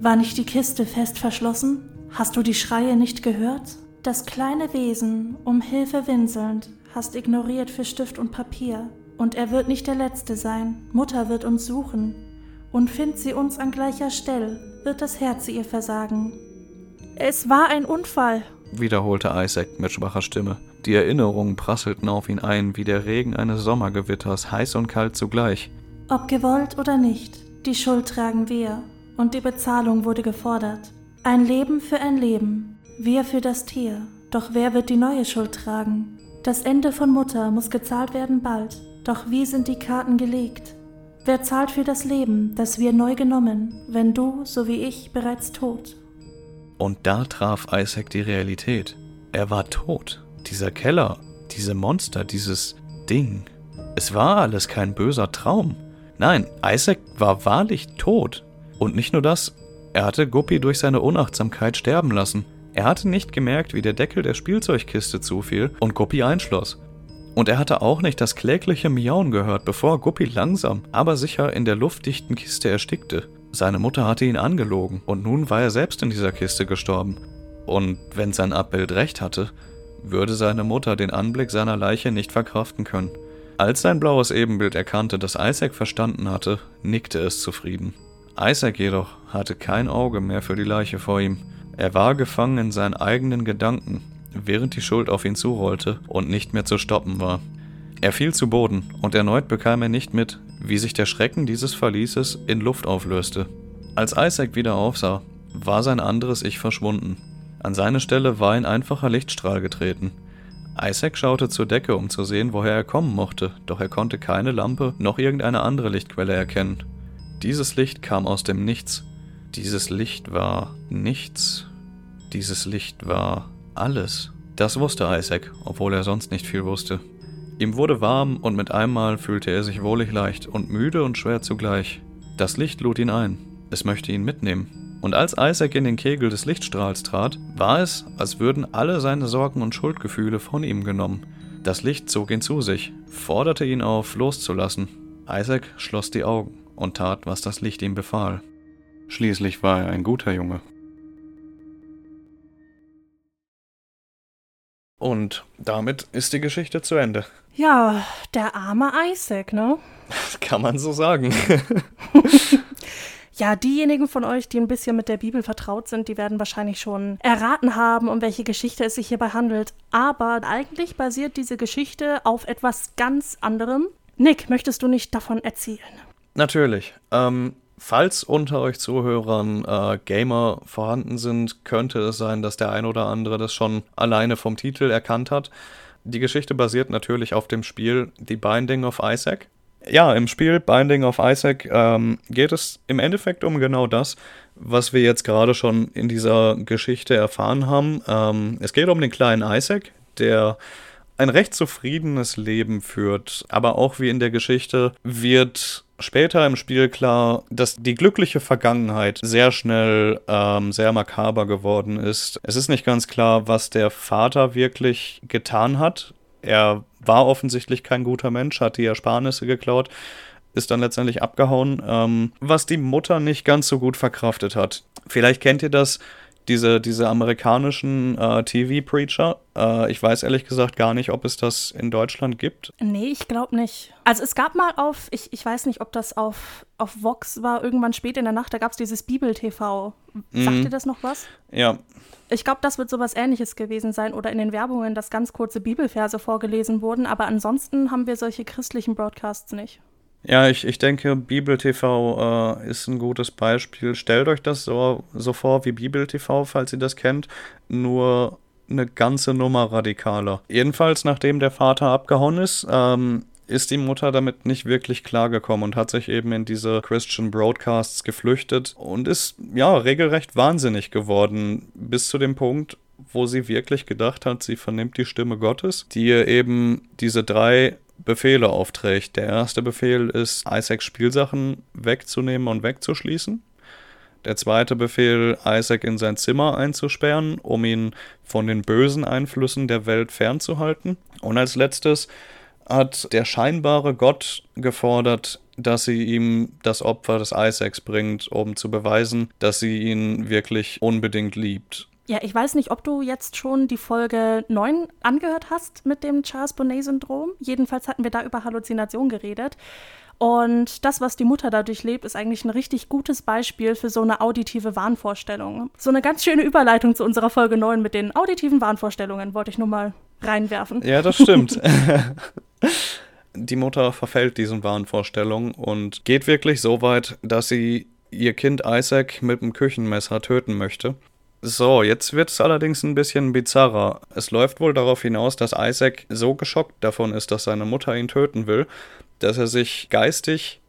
War nicht die Kiste fest verschlossen? Hast du die Schreie nicht gehört? Das kleine Wesen, um Hilfe winselnd, hast ignoriert für Stift und Papier. Und er wird nicht der Letzte sein, Mutter wird uns suchen. Und findet sie uns an gleicher Stelle, wird das Herz ihr versagen. Es war ein Unfall, wiederholte Isaac mit schwacher Stimme. Die Erinnerungen prasselten auf ihn ein wie der Regen eines Sommergewitters, heiß und kalt zugleich. Ob gewollt oder nicht, die Schuld tragen wir, und die Bezahlung wurde gefordert. Ein Leben für ein Leben, wir für das Tier. Doch wer wird die neue Schuld tragen? Das Ende von Mutter muss gezahlt werden bald, doch wie sind die Karten gelegt? Wer zahlt für das Leben, das wir neu genommen, wenn du, so wie ich, bereits tot? Und da traf Isaac die Realität. Er war tot. Dieser Keller, diese Monster, dieses Ding. Es war alles kein böser Traum. Nein, Isaac war wahrlich tot. Und nicht nur das, er hatte Guppy durch seine Unachtsamkeit sterben lassen. Er hatte nicht gemerkt, wie der Deckel der Spielzeugkiste zufiel und Guppy einschloss. Und er hatte auch nicht das klägliche Miauen gehört, bevor Guppy langsam, aber sicher in der luftdichten Kiste erstickte. Seine Mutter hatte ihn angelogen und nun war er selbst in dieser Kiste gestorben. Und wenn sein Abbild recht hatte, würde seine Mutter den Anblick seiner Leiche nicht verkraften können. Als sein blaues Ebenbild erkannte, dass Isaac verstanden hatte, nickte es zufrieden. Isaac jedoch hatte kein Auge mehr für die Leiche vor ihm. Er war gefangen in seinen eigenen Gedanken, während die Schuld auf ihn zurollte und nicht mehr zu stoppen war. Er fiel zu Boden und erneut bekam er nicht mit, wie sich der Schrecken dieses Verlieses in Luft auflöste. Als Isaac wieder aufsah, war sein anderes Ich verschwunden. An seine Stelle war ein einfacher Lichtstrahl getreten. Isaac schaute zur Decke, um zu sehen, woher er kommen mochte, doch er konnte keine Lampe noch irgendeine andere Lichtquelle erkennen. Dieses Licht kam aus dem Nichts. Dieses Licht war nichts. Dieses Licht war alles. Das wusste Isaac, obwohl er sonst nicht viel wusste. Ihm wurde warm und mit einmal fühlte er sich wohlig leicht und müde und schwer zugleich. Das Licht lud ihn ein. Es möchte ihn mitnehmen. Und als Isaac in den Kegel des Lichtstrahls trat, war es, als würden alle seine Sorgen und Schuldgefühle von ihm genommen. Das Licht zog ihn zu sich, forderte ihn auf, loszulassen. Isaac schloss die Augen und tat, was das Licht ihm befahl. Schließlich war er ein guter Junge. Und damit ist die Geschichte zu Ende. Ja, der arme Isaac, ne? Das kann man so sagen. [LAUGHS] Ja, diejenigen von euch, die ein bisschen mit der Bibel vertraut sind, die werden wahrscheinlich schon erraten haben, um welche Geschichte es sich hierbei handelt. Aber eigentlich basiert diese Geschichte auf etwas ganz anderem. Nick, möchtest du nicht davon erzählen? Natürlich. Ähm, falls unter euch Zuhörern äh, Gamer vorhanden sind, könnte es sein, dass der ein oder andere das schon alleine vom Titel erkannt hat. Die Geschichte basiert natürlich auf dem Spiel The Binding of Isaac. Ja, im Spiel Binding of Isaac ähm, geht es im Endeffekt um genau das, was wir jetzt gerade schon in dieser Geschichte erfahren haben. Ähm, es geht um den kleinen Isaac, der ein recht zufriedenes Leben führt, aber auch wie in der Geschichte wird später im Spiel klar, dass die glückliche Vergangenheit sehr schnell ähm, sehr makaber geworden ist. Es ist nicht ganz klar, was der Vater wirklich getan hat. Er war offensichtlich kein guter Mensch, hat die Ersparnisse geklaut, ist dann letztendlich abgehauen, ähm, was die Mutter nicht ganz so gut verkraftet hat. Vielleicht kennt ihr das, diese, diese amerikanischen äh, TV-Preacher. Äh, ich weiß ehrlich gesagt gar nicht, ob es das in Deutschland gibt. Nee, ich glaube nicht. Also es gab mal auf, ich, ich weiß nicht, ob das auf, auf Vox war, irgendwann spät in der Nacht, da gab es dieses Bibel-TV. Sagt mhm. ihr das noch was? Ja, ich glaube, das wird sowas ähnliches gewesen sein oder in den Werbungen, dass ganz kurze Bibelverse vorgelesen wurden, aber ansonsten haben wir solche christlichen Broadcasts nicht. Ja, ich, ich denke, Bibel TV äh, ist ein gutes Beispiel. Stellt euch das so, so vor wie Bibel TV, falls ihr das kennt, nur eine ganze Nummer radikaler. Jedenfalls, nachdem der Vater abgehauen ist, ähm, ist die Mutter damit nicht wirklich klargekommen und hat sich eben in diese Christian Broadcasts geflüchtet und ist ja regelrecht wahnsinnig geworden, bis zu dem Punkt, wo sie wirklich gedacht hat, sie vernimmt die Stimme Gottes, die ihr eben diese drei Befehle aufträgt. Der erste Befehl ist, Isaacs Spielsachen wegzunehmen und wegzuschließen. Der zweite Befehl, Isaac in sein Zimmer einzusperren, um ihn von den bösen Einflüssen der Welt fernzuhalten. Und als letztes hat der scheinbare Gott gefordert, dass sie ihm das Opfer des Isaacs bringt, um zu beweisen, dass sie ihn wirklich unbedingt liebt. Ja, ich weiß nicht, ob du jetzt schon die Folge 9 angehört hast mit dem Charles Bonnet-Syndrom. Jedenfalls hatten wir da über Halluzination geredet. Und das, was die Mutter dadurch lebt, ist eigentlich ein richtig gutes Beispiel für so eine auditive Wahnvorstellung. So eine ganz schöne Überleitung zu unserer Folge 9 mit den auditiven Wahnvorstellungen, wollte ich nur mal reinwerfen. Ja, das stimmt. [LAUGHS] [LAUGHS] die Mutter verfällt diesen Wahnvorstellungen und geht wirklich so weit, dass sie ihr Kind Isaac mit dem Küchenmesser töten möchte. So, jetzt wird es allerdings ein bisschen bizarrer. Es läuft wohl darauf hinaus, dass Isaac so geschockt davon ist, dass seine Mutter ihn töten will, dass er sich geistig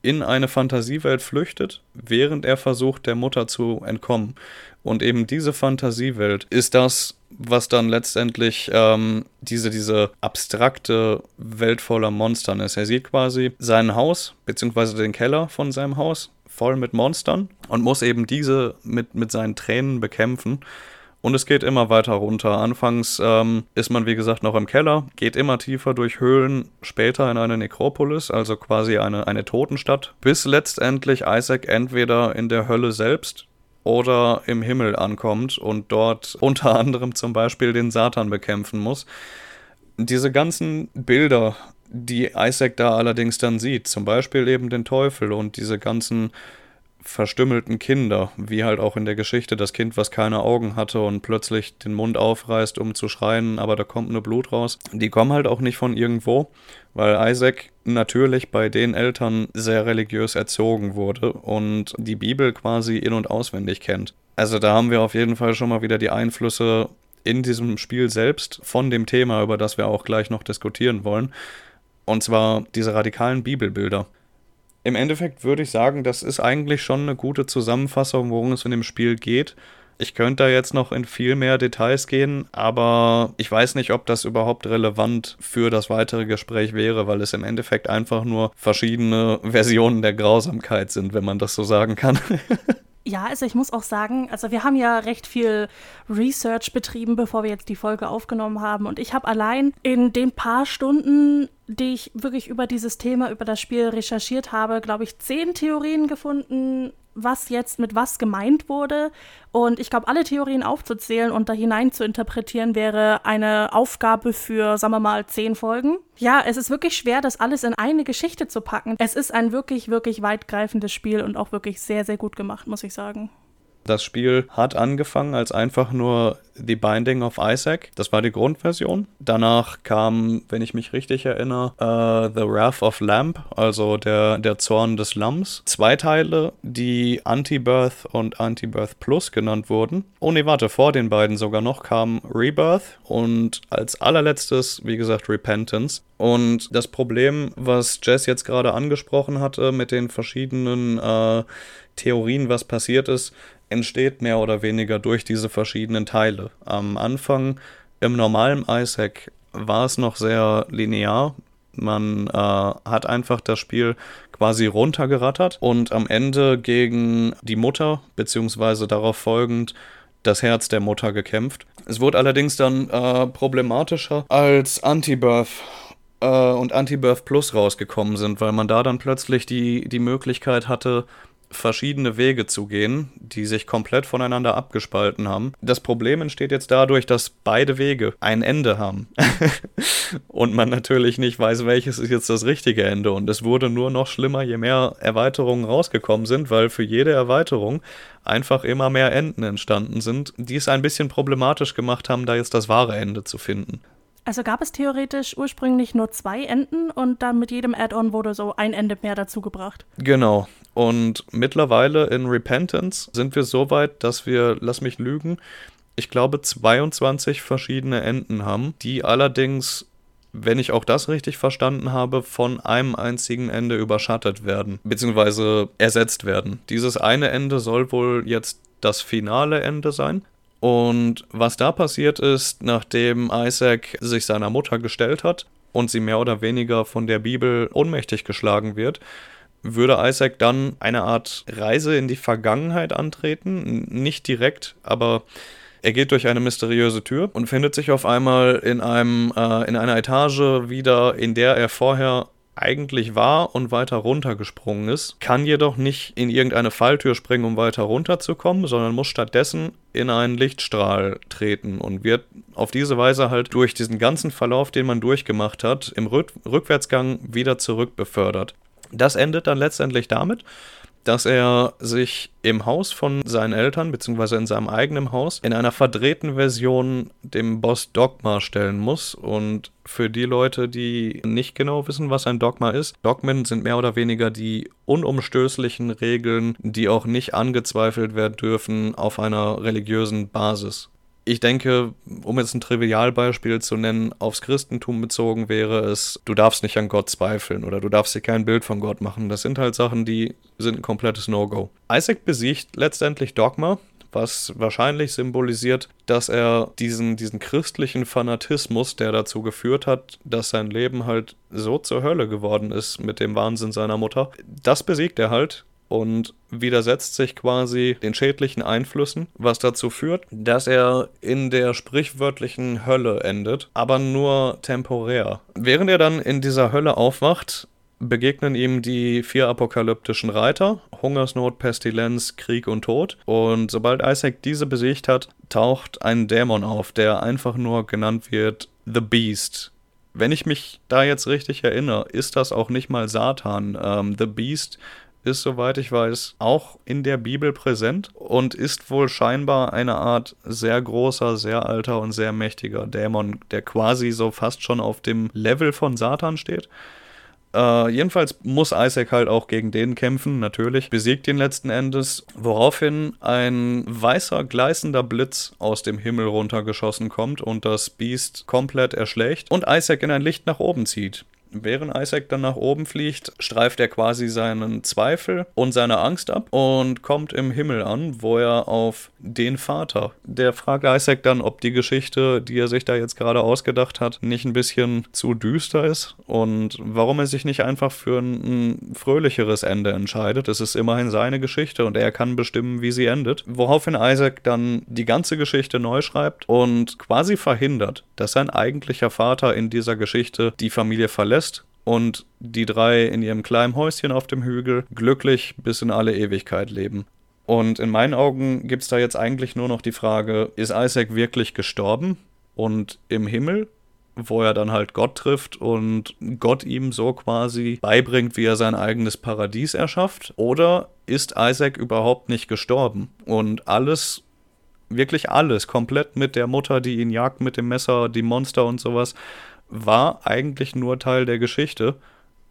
in eine Fantasiewelt flüchtet, während er versucht, der Mutter zu entkommen. Und eben diese Fantasiewelt ist das, was dann letztendlich ähm, diese, diese abstrakte Welt voller Monstern ist. Er sieht quasi sein Haus, beziehungsweise den Keller von seinem Haus, voll mit Monstern und muss eben diese mit, mit seinen Tränen bekämpfen. Und es geht immer weiter runter. Anfangs ähm, ist man, wie gesagt, noch im Keller, geht immer tiefer durch Höhlen, später in eine Nekropolis, also quasi eine, eine Totenstadt, bis letztendlich Isaac entweder in der Hölle selbst oder im Himmel ankommt und dort [LAUGHS] unter anderem zum Beispiel den Satan bekämpfen muss. Diese ganzen Bilder, die Isaac da allerdings dann sieht, zum Beispiel eben den Teufel und diese ganzen verstümmelten Kinder, wie halt auch in der Geschichte das Kind, was keine Augen hatte und plötzlich den Mund aufreißt, um zu schreien, aber da kommt nur Blut raus. Die kommen halt auch nicht von irgendwo, weil Isaac natürlich bei den Eltern sehr religiös erzogen wurde und die Bibel quasi in und auswendig kennt. Also da haben wir auf jeden Fall schon mal wieder die Einflüsse in diesem Spiel selbst von dem Thema, über das wir auch gleich noch diskutieren wollen. Und zwar diese radikalen Bibelbilder im Endeffekt würde ich sagen, das ist eigentlich schon eine gute Zusammenfassung, worum es in dem Spiel geht. Ich könnte da jetzt noch in viel mehr Details gehen, aber ich weiß nicht, ob das überhaupt relevant für das weitere Gespräch wäre, weil es im Endeffekt einfach nur verschiedene Versionen der Grausamkeit sind, wenn man das so sagen kann. [LAUGHS] Ja, also ich muss auch sagen, also wir haben ja recht viel Research betrieben, bevor wir jetzt die Folge aufgenommen haben. Und ich habe allein in den paar Stunden, die ich wirklich über dieses Thema, über das Spiel recherchiert habe, glaube ich, zehn Theorien gefunden, was jetzt mit was gemeint wurde. Und ich glaube, alle Theorien aufzuzählen und da hinein zu interpretieren, wäre eine Aufgabe für, sagen wir mal, zehn Folgen. Ja, es ist wirklich schwer, das alles in eine Geschichte zu packen. Es ist ein wirklich, wirklich weitgreifendes Spiel und auch wirklich sehr, sehr gut gemacht, muss ich sagen. Das Spiel hat angefangen als einfach nur The Binding of Isaac. Das war die Grundversion. Danach kam, wenn ich mich richtig erinnere, uh, The Wrath of Lamp, also der, der Zorn des Lamms. Zwei Teile, die Anti-Birth und Anti-Birth Plus genannt wurden. Oh ne, warte, vor den beiden sogar noch kam Rebirth und als allerletztes, wie gesagt, Repentance. Und das Problem, was Jess jetzt gerade angesprochen hatte mit den verschiedenen äh, Theorien, was passiert ist, entsteht mehr oder weniger durch diese verschiedenen Teile. Am Anfang im normalen Isaac war es noch sehr linear. Man äh, hat einfach das Spiel quasi runtergerattert und am Ende gegen die Mutter, beziehungsweise darauf folgend das Herz der Mutter gekämpft. Es wurde allerdings dann äh, problematischer, als Anti-Birth äh, und Anti-Birth Plus rausgekommen sind, weil man da dann plötzlich die, die Möglichkeit hatte, verschiedene Wege zu gehen, die sich komplett voneinander abgespalten haben. Das Problem entsteht jetzt dadurch, dass beide Wege ein Ende haben. [LAUGHS] und man natürlich nicht weiß, welches ist jetzt das richtige Ende. Und es wurde nur noch schlimmer, je mehr Erweiterungen rausgekommen sind, weil für jede Erweiterung einfach immer mehr Enden entstanden sind, die es ein bisschen problematisch gemacht haben, da jetzt das wahre Ende zu finden. Also gab es theoretisch ursprünglich nur zwei Enden und dann mit jedem Add-on wurde so ein Ende mehr dazugebracht. Genau. Und mittlerweile in Repentance sind wir so weit, dass wir, lass mich lügen, ich glaube 22 verschiedene Enden haben, die allerdings, wenn ich auch das richtig verstanden habe, von einem einzigen Ende überschattet werden, beziehungsweise ersetzt werden. Dieses eine Ende soll wohl jetzt das finale Ende sein. Und was da passiert ist, nachdem Isaac sich seiner Mutter gestellt hat und sie mehr oder weniger von der Bibel ohnmächtig geschlagen wird, würde Isaac dann eine Art Reise in die Vergangenheit antreten. Nicht direkt, aber er geht durch eine mysteriöse Tür und findet sich auf einmal in einem äh, in einer Etage wieder, in der er vorher eigentlich war und weiter runtergesprungen ist, kann jedoch nicht in irgendeine Falltür springen, um weiter runterzukommen, sondern muss stattdessen in einen Lichtstrahl treten und wird auf diese Weise halt durch diesen ganzen Verlauf, den man durchgemacht hat, im Rück Rückwärtsgang wieder zurückbefördert. Das endet dann letztendlich damit, dass er sich im Haus von seinen Eltern, beziehungsweise in seinem eigenen Haus, in einer verdrehten Version dem Boss Dogma stellen muss. Und für die Leute, die nicht genau wissen, was ein Dogma ist, Dogmen sind mehr oder weniger die unumstößlichen Regeln, die auch nicht angezweifelt werden dürfen auf einer religiösen Basis ich denke, um jetzt ein Trivialbeispiel zu nennen, aufs Christentum bezogen wäre es, du darfst nicht an Gott zweifeln oder du darfst dir kein Bild von Gott machen. Das sind halt Sachen, die sind ein komplettes No-Go. Isaac besiegt letztendlich Dogma, was wahrscheinlich symbolisiert, dass er diesen, diesen christlichen Fanatismus, der dazu geführt hat, dass sein Leben halt so zur Hölle geworden ist mit dem Wahnsinn seiner Mutter, das besiegt er halt und widersetzt sich quasi den schädlichen Einflüssen, was dazu führt, dass er in der sprichwörtlichen Hölle endet, aber nur temporär. Während er dann in dieser Hölle aufwacht, begegnen ihm die vier apokalyptischen Reiter, Hungersnot, Pestilenz, Krieg und Tod. Und sobald Isaac diese besiegt hat, taucht ein Dämon auf, der einfach nur genannt wird The Beast. Wenn ich mich da jetzt richtig erinnere, ist das auch nicht mal Satan. Ähm, The Beast ist, soweit ich weiß, auch in der Bibel präsent und ist wohl scheinbar eine Art sehr großer, sehr alter und sehr mächtiger Dämon, der quasi so fast schon auf dem Level von Satan steht. Äh, jedenfalls muss Isaac halt auch gegen den kämpfen, natürlich, besiegt ihn letzten Endes, woraufhin ein weißer, gleißender Blitz aus dem Himmel runtergeschossen kommt und das Biest komplett erschlägt und Isaac in ein Licht nach oben zieht. Während Isaac dann nach oben fliegt, streift er quasi seinen Zweifel und seine Angst ab und kommt im Himmel an, wo er auf den Vater, der fragt Isaac dann, ob die Geschichte, die er sich da jetzt gerade ausgedacht hat, nicht ein bisschen zu düster ist und warum er sich nicht einfach für ein, fröhlicheres Ende entscheidet. Es ist immerhin seine Geschichte und er kann bestimmen, wie sie endet. Woraufhin Isaac dann die ganze Geschichte neu schreibt und quasi verhindert, dass sein eigentlicher Vater in dieser Geschichte die Familie verlässt und die drei in ihrem kleinen Häuschen auf dem Hügel glücklich bis in alle Ewigkeit leben. Und in meinen Augen gibt es da jetzt eigentlich nur noch die Frage, ist Isaac wirklich gestorben und im Himmel, wo er dann halt Gott trifft und Gott ihm so quasi beibringt, wie er sein eigenes Paradies erschafft? Oder ist Isaac überhaupt nicht gestorben und alles wirklich alles, komplett mit der Mutter, die ihn jagt mit dem Messer, die Monster und sowas, war eigentlich nur Teil der Geschichte.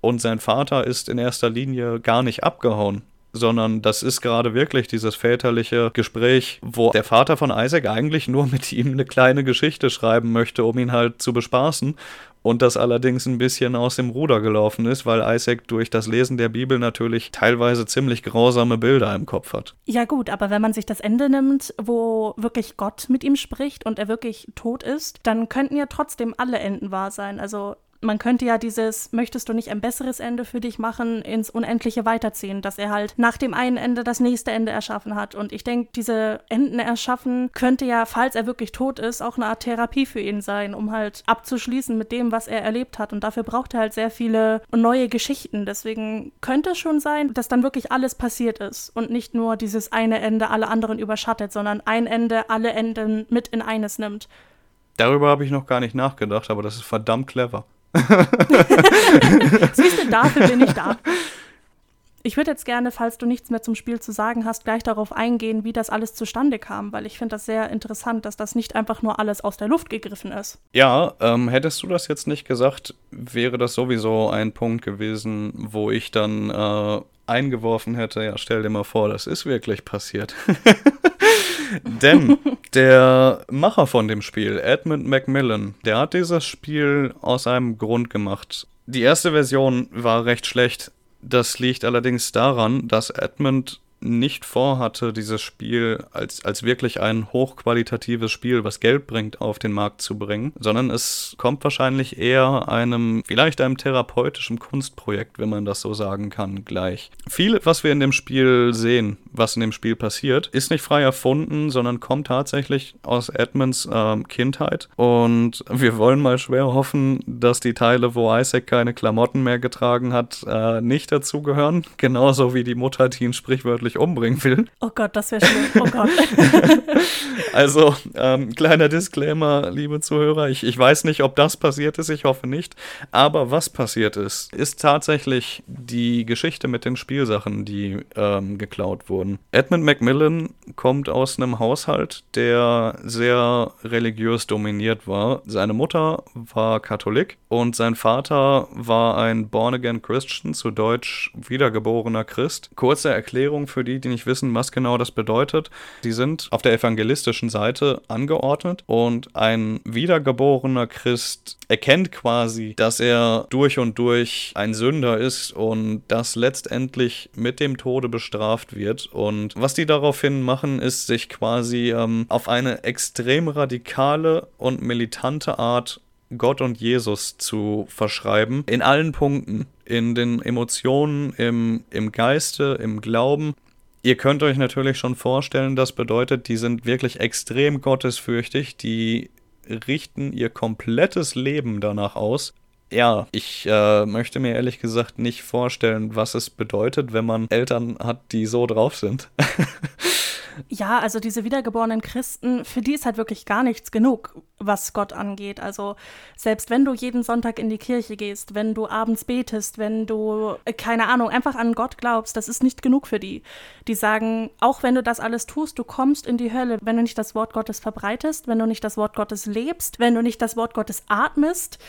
Und sein Vater ist in erster Linie gar nicht abgehauen, sondern das ist gerade wirklich dieses väterliche Gespräch, wo der Vater von Isaac eigentlich nur mit ihm eine kleine Geschichte schreiben möchte, um ihn halt zu bespaßen und das allerdings ein bisschen aus dem Ruder gelaufen ist, weil Isaac durch das Lesen der Bibel natürlich teilweise ziemlich grausame Bilder im Kopf hat. Ja gut, aber wenn man sich das Ende nimmt, wo wirklich Gott mit ihm spricht und er wirklich tot ist, dann könnten ja trotzdem alle Enden wahr sein. Also man könnte ja dieses, möchtest du nicht ein besseres Ende für dich machen, ins Unendliche weiterziehen, dass er halt nach dem einen Ende das nächste Ende erschaffen hat. Und ich denke, diese Enden erschaffen könnte ja, falls er wirklich tot ist, auch eine Art Therapie für ihn sein, um halt abzuschließen mit dem, was er erlebt hat. Und dafür braucht er halt sehr viele neue Geschichten. Deswegen könnte es schon sein, dass dann wirklich alles passiert ist und nicht nur dieses eine Ende alle anderen überschattet, sondern ein Ende alle Enden mit in eines nimmt. Darüber habe ich noch gar nicht nachgedacht, aber das ist verdammt clever. [LAUGHS] Siehst du, dafür bin ich da. Ich würde jetzt gerne, falls du nichts mehr zum Spiel zu sagen hast, gleich darauf eingehen, wie das alles zustande kam, weil ich finde das sehr interessant, dass das nicht einfach nur alles aus der Luft gegriffen ist. Ja, ähm, hättest du das jetzt nicht gesagt, wäre das sowieso ein Punkt gewesen, wo ich dann äh, eingeworfen hätte, ja, stell dir mal vor, das ist wirklich passiert. [LAUGHS] Denn der Macher von dem Spiel, Edmund Macmillan, der hat dieses Spiel aus einem Grund gemacht. Die erste Version war recht schlecht. Das liegt allerdings daran, dass Edmund nicht vorhatte, dieses Spiel als, als wirklich ein hochqualitatives Spiel, was Geld bringt, auf den Markt zu bringen, sondern es kommt wahrscheinlich eher einem, vielleicht einem therapeutischen Kunstprojekt, wenn man das so sagen kann, gleich. Viel, was wir in dem Spiel sehen, was in dem Spiel passiert, ist nicht frei erfunden, sondern kommt tatsächlich aus Edmunds äh, Kindheit. Und wir wollen mal schwer hoffen, dass die Teile, wo Isaac keine Klamotten mehr getragen hat, äh, nicht dazugehören. Genauso wie die Mutter, die ihn sprichwörtlich wirklich umbringen will. Oh Gott, das wäre schlimm. Oh Gott. [LAUGHS] also, ähm, kleiner Disclaimer, liebe Zuhörer. Ich, ich weiß nicht, ob das passiert ist. Ich hoffe nicht. Aber was passiert ist, ist tatsächlich die Geschichte mit den Spielsachen, die ähm, geklaut wurden. Edmund Macmillan kommt aus einem Haushalt, der sehr religiös dominiert war. Seine Mutter war Katholik und sein Vater war ein Born-Again Christian, zu Deutsch wiedergeborener Christ. Kurze Erklärung für die, die nicht wissen, was genau das bedeutet. Sie sind auf der evangelistischen Seite angeordnet und ein wiedergeborener Christ erkennt quasi, dass er durch und durch ein Sünder ist und das letztendlich mit dem Tode bestraft wird. Und was die daraufhin machen, ist sich quasi ähm, auf eine extrem radikale und militante Art Gott und Jesus zu verschreiben. In allen Punkten. In den Emotionen, im, im Geiste, im Glauben. Ihr könnt euch natürlich schon vorstellen, das bedeutet, die sind wirklich extrem gottesfürchtig. Die richten ihr komplettes Leben danach aus. Ja, ich äh, möchte mir ehrlich gesagt nicht vorstellen, was es bedeutet, wenn man Eltern hat, die so drauf sind. [LAUGHS] Ja, also diese wiedergeborenen Christen, für die ist halt wirklich gar nichts genug, was Gott angeht. Also selbst wenn du jeden Sonntag in die Kirche gehst, wenn du abends betest, wenn du, äh, keine Ahnung, einfach an Gott glaubst, das ist nicht genug für die. Die sagen, auch wenn du das alles tust, du kommst in die Hölle, wenn du nicht das Wort Gottes verbreitest, wenn du nicht das Wort Gottes lebst, wenn du nicht das Wort Gottes atmest.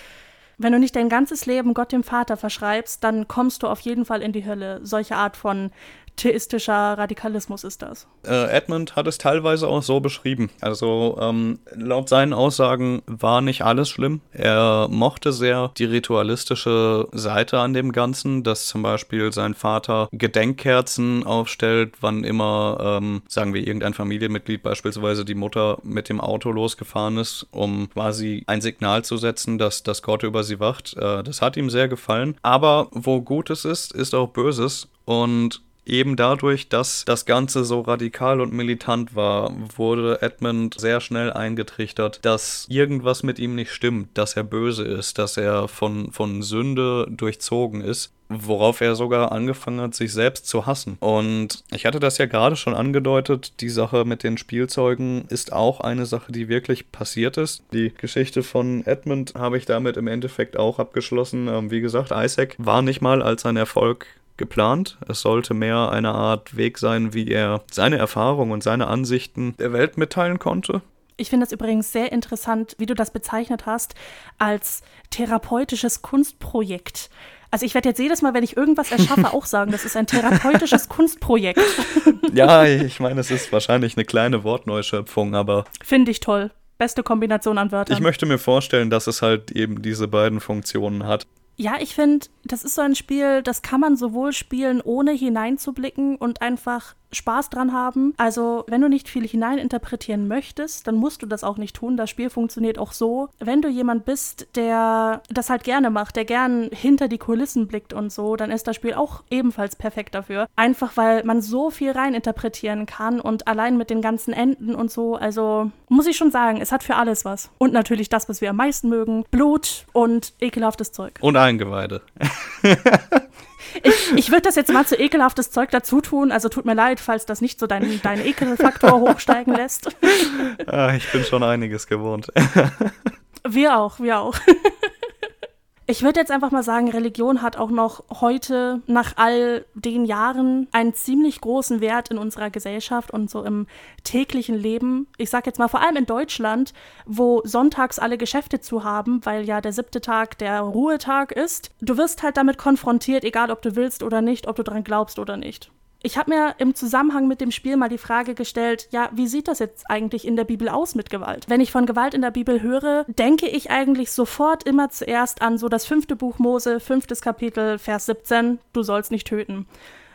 Wenn du nicht dein ganzes Leben Gott dem Vater verschreibst, dann kommst du auf jeden Fall in die Hölle. Solche Art von theistischer Radikalismus ist das? Äh, Edmund hat es teilweise auch so beschrieben. Also ähm, laut seinen Aussagen war nicht alles schlimm. Er mochte sehr die ritualistische Seite an dem Ganzen, dass zum Beispiel sein Vater Gedenkkerzen aufstellt, wann immer, ähm, sagen wir, irgendein Familienmitglied, beispielsweise die Mutter, mit dem Auto losgefahren ist, um quasi ein Signal zu setzen, dass, dass Gott über sie wacht. Äh, das hat ihm sehr gefallen. Aber wo Gutes ist, ist auch Böses. Und eben dadurch, dass das Ganze so radikal und militant war, wurde Edmund sehr schnell eingetrichtert, dass irgendwas mit ihm nicht stimmt, dass er böse ist, dass er von, von Sünde durchzogen ist worauf er sogar angefangen hat, sich selbst zu hassen. Und ich hatte das ja gerade schon angedeutet, die Sache mit den Spielzeugen ist auch eine Sache, die wirklich passiert ist. Die Geschichte von Edmund habe ich damit im Endeffekt auch abgeschlossen. Ähm, wie gesagt, Isaac war nicht mal als ein Erfolg geplant. Es sollte mehr eine Art Weg sein, wie er seine Erfahrungen und seine Ansichten der Welt mitteilen konnte. Ich finde es übrigens sehr interessant, wie du das bezeichnet hast, als therapeutisches Kunstprojekt. Also ich werde jetzt jedes Mal, wenn ich irgendwas erschaffe, [LAUGHS] auch sagen, das ist ein therapeutisches Kunstprojekt. [LAUGHS] ja, ich meine, es ist wahrscheinlich eine kleine Wortneuschöpfung, aber. Finde ich toll. Beste Kombination an Wörtern. Ich möchte mir vorstellen, dass es halt eben diese beiden Funktionen hat. Ja, ich finde, das ist so ein Spiel, das kann man sowohl spielen, ohne hineinzublicken und einfach Spaß dran haben. Also, wenn du nicht viel hineininterpretieren möchtest, dann musst du das auch nicht tun. Das Spiel funktioniert auch so. Wenn du jemand bist, der das halt gerne macht, der gern hinter die Kulissen blickt und so, dann ist das Spiel auch ebenfalls perfekt dafür. Einfach weil man so viel reininterpretieren kann und allein mit den ganzen Enden und so, also muss ich schon sagen, es hat für alles was. Und natürlich das, was wir am meisten mögen: Blut und ekelhaftes Zeug. Und Eingeweide. [LAUGHS] Ich, ich würde das jetzt mal zu ekelhaftes Zeug dazu tun. Also tut mir leid, falls das nicht so deinen dein Ekelfaktor hochsteigen lässt. Ah, ich bin schon einiges gewohnt. Wir auch, wir auch. Ich würde jetzt einfach mal sagen, Religion hat auch noch heute, nach all den Jahren, einen ziemlich großen Wert in unserer Gesellschaft und so im täglichen Leben. Ich sage jetzt mal vor allem in Deutschland, wo sonntags alle Geschäfte zu haben, weil ja der siebte Tag der Ruhetag ist. Du wirst halt damit konfrontiert, egal ob du willst oder nicht, ob du dran glaubst oder nicht. Ich habe mir im Zusammenhang mit dem Spiel mal die Frage gestellt, ja, wie sieht das jetzt eigentlich in der Bibel aus mit Gewalt? Wenn ich von Gewalt in der Bibel höre, denke ich eigentlich sofort immer zuerst an so das fünfte Buch Mose, fünftes Kapitel, Vers 17, du sollst nicht töten.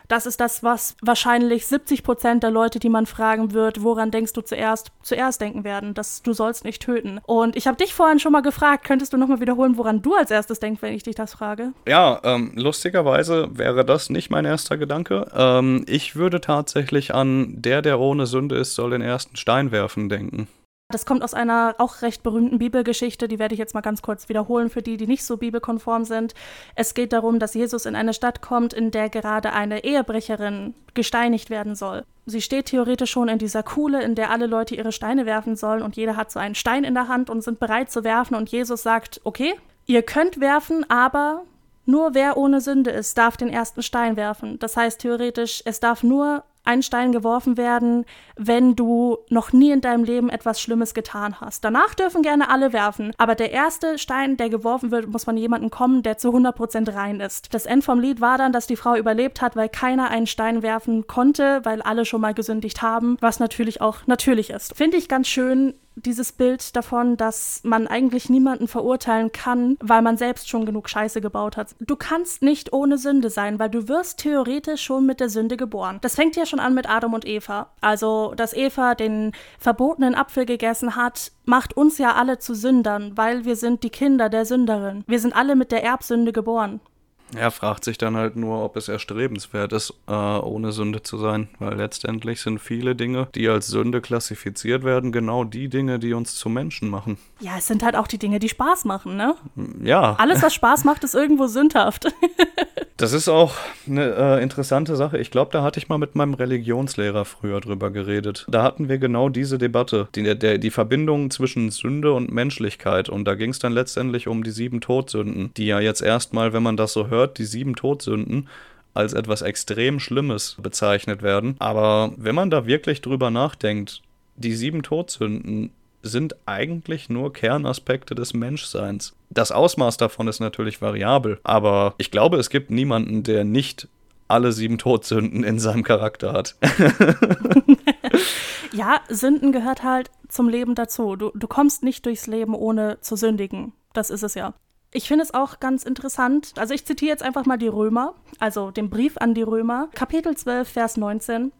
Das ist das, was wahrscheinlich 70 Prozent der Leute, die man fragen wird, woran denkst du zuerst, zuerst denken werden, dass du sollst nicht töten. Und ich habe dich vorhin schon mal gefragt, könntest du nochmal wiederholen, woran du als erstes denkst, wenn ich dich das frage? Ja, ähm, lustigerweise wäre das nicht mein erster Gedanke. Ähm, ich würde tatsächlich an der, der ohne Sünde ist, soll den ersten Stein werfen denken. Das kommt aus einer auch recht berühmten Bibelgeschichte, die werde ich jetzt mal ganz kurz wiederholen für die, die nicht so bibelkonform sind. Es geht darum, dass Jesus in eine Stadt kommt, in der gerade eine Ehebrecherin gesteinigt werden soll. Sie steht theoretisch schon in dieser Kuhle, in der alle Leute ihre Steine werfen sollen und jeder hat so einen Stein in der Hand und sind bereit zu werfen und Jesus sagt, okay, ihr könnt werfen, aber nur wer ohne Sünde ist, darf den ersten Stein werfen. Das heißt theoretisch, es darf nur ein Stein geworfen werden, wenn du noch nie in deinem Leben etwas Schlimmes getan hast. Danach dürfen gerne alle werfen, aber der erste Stein, der geworfen wird, muss von jemandem kommen, der zu 100% rein ist. Das End vom Lied war dann, dass die Frau überlebt hat, weil keiner einen Stein werfen konnte, weil alle schon mal gesündigt haben, was natürlich auch natürlich ist. Finde ich ganz schön, dieses Bild davon, dass man eigentlich niemanden verurteilen kann, weil man selbst schon genug Scheiße gebaut hat. Du kannst nicht ohne Sünde sein, weil du wirst theoretisch schon mit der Sünde geboren. Das fängt ja schon an mit Adam und Eva. Also, dass Eva den verbotenen Apfel gegessen hat, macht uns ja alle zu Sündern, weil wir sind die Kinder der Sünderin. Wir sind alle mit der Erbsünde geboren. Er fragt sich dann halt nur, ob es erstrebenswert ist, äh, ohne Sünde zu sein, weil letztendlich sind viele Dinge, die als Sünde klassifiziert werden, genau die Dinge, die uns zu Menschen machen. Ja, es sind halt auch die Dinge, die Spaß machen, ne? Ja. Alles, was Spaß macht, ist irgendwo sündhaft. [LAUGHS] das ist auch eine äh, interessante Sache. Ich glaube, da hatte ich mal mit meinem Religionslehrer früher drüber geredet. Da hatten wir genau diese Debatte, die, der, die Verbindung zwischen Sünde und Menschlichkeit. Und da ging es dann letztendlich um die sieben Todsünden, die ja jetzt erstmal, wenn man das so hört, die sieben Todsünden als etwas extrem Schlimmes bezeichnet werden. Aber wenn man da wirklich drüber nachdenkt, die sieben Todsünden sind eigentlich nur Kernaspekte des Menschseins. Das Ausmaß davon ist natürlich variabel, aber ich glaube, es gibt niemanden, der nicht alle sieben Todsünden in seinem Charakter hat. [LAUGHS] ja, Sünden gehört halt zum Leben dazu. Du, du kommst nicht durchs Leben, ohne zu sündigen. Das ist es ja. Ich finde es auch ganz interessant. Also ich zitiere jetzt einfach mal die Römer, also den Brief an die Römer, Kapitel 12, Vers 19.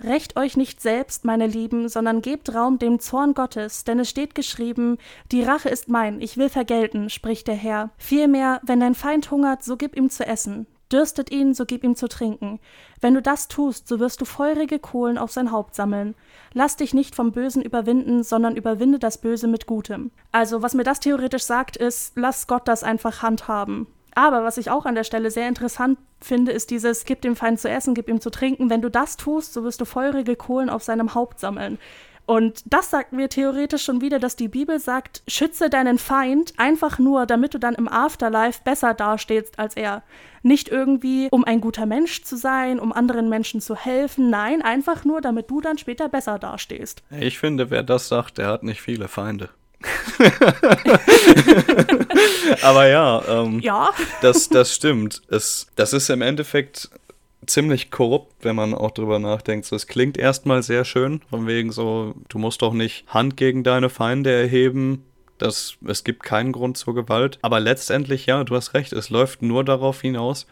Recht euch nicht selbst, meine Lieben, sondern gebt Raum dem Zorn Gottes, denn es steht geschrieben, die Rache ist mein, ich will vergelten, spricht der Herr. Vielmehr, wenn dein Feind hungert, so gib ihm zu essen. Dürstet ihn, so gib ihm zu trinken. Wenn du das tust, so wirst du feurige Kohlen auf sein Haupt sammeln. Lass dich nicht vom Bösen überwinden, sondern überwinde das Böse mit Gutem. Also, was mir das theoretisch sagt, ist, lass Gott das einfach handhaben. Aber was ich auch an der Stelle sehr interessant finde, ist dieses, gib dem Feind zu essen, gib ihm zu trinken. Wenn du das tust, so wirst du feurige Kohlen auf seinem Haupt sammeln. Und das sagt mir theoretisch schon wieder, dass die Bibel sagt, schütze deinen Feind einfach nur, damit du dann im Afterlife besser dastehst als er. Nicht irgendwie, um ein guter Mensch zu sein, um anderen Menschen zu helfen. Nein, einfach nur, damit du dann später besser dastehst. Ich finde, wer das sagt, der hat nicht viele Feinde. [LAUGHS] [LAUGHS] Aber ja, ähm, ja. Das, das stimmt. Es, das ist im Endeffekt ziemlich korrupt, wenn man auch drüber nachdenkt. So, es klingt erstmal sehr schön, von wegen so, du musst doch nicht Hand gegen deine Feinde erheben. Das, es gibt keinen Grund zur Gewalt. Aber letztendlich, ja, du hast recht, es läuft nur darauf hinaus,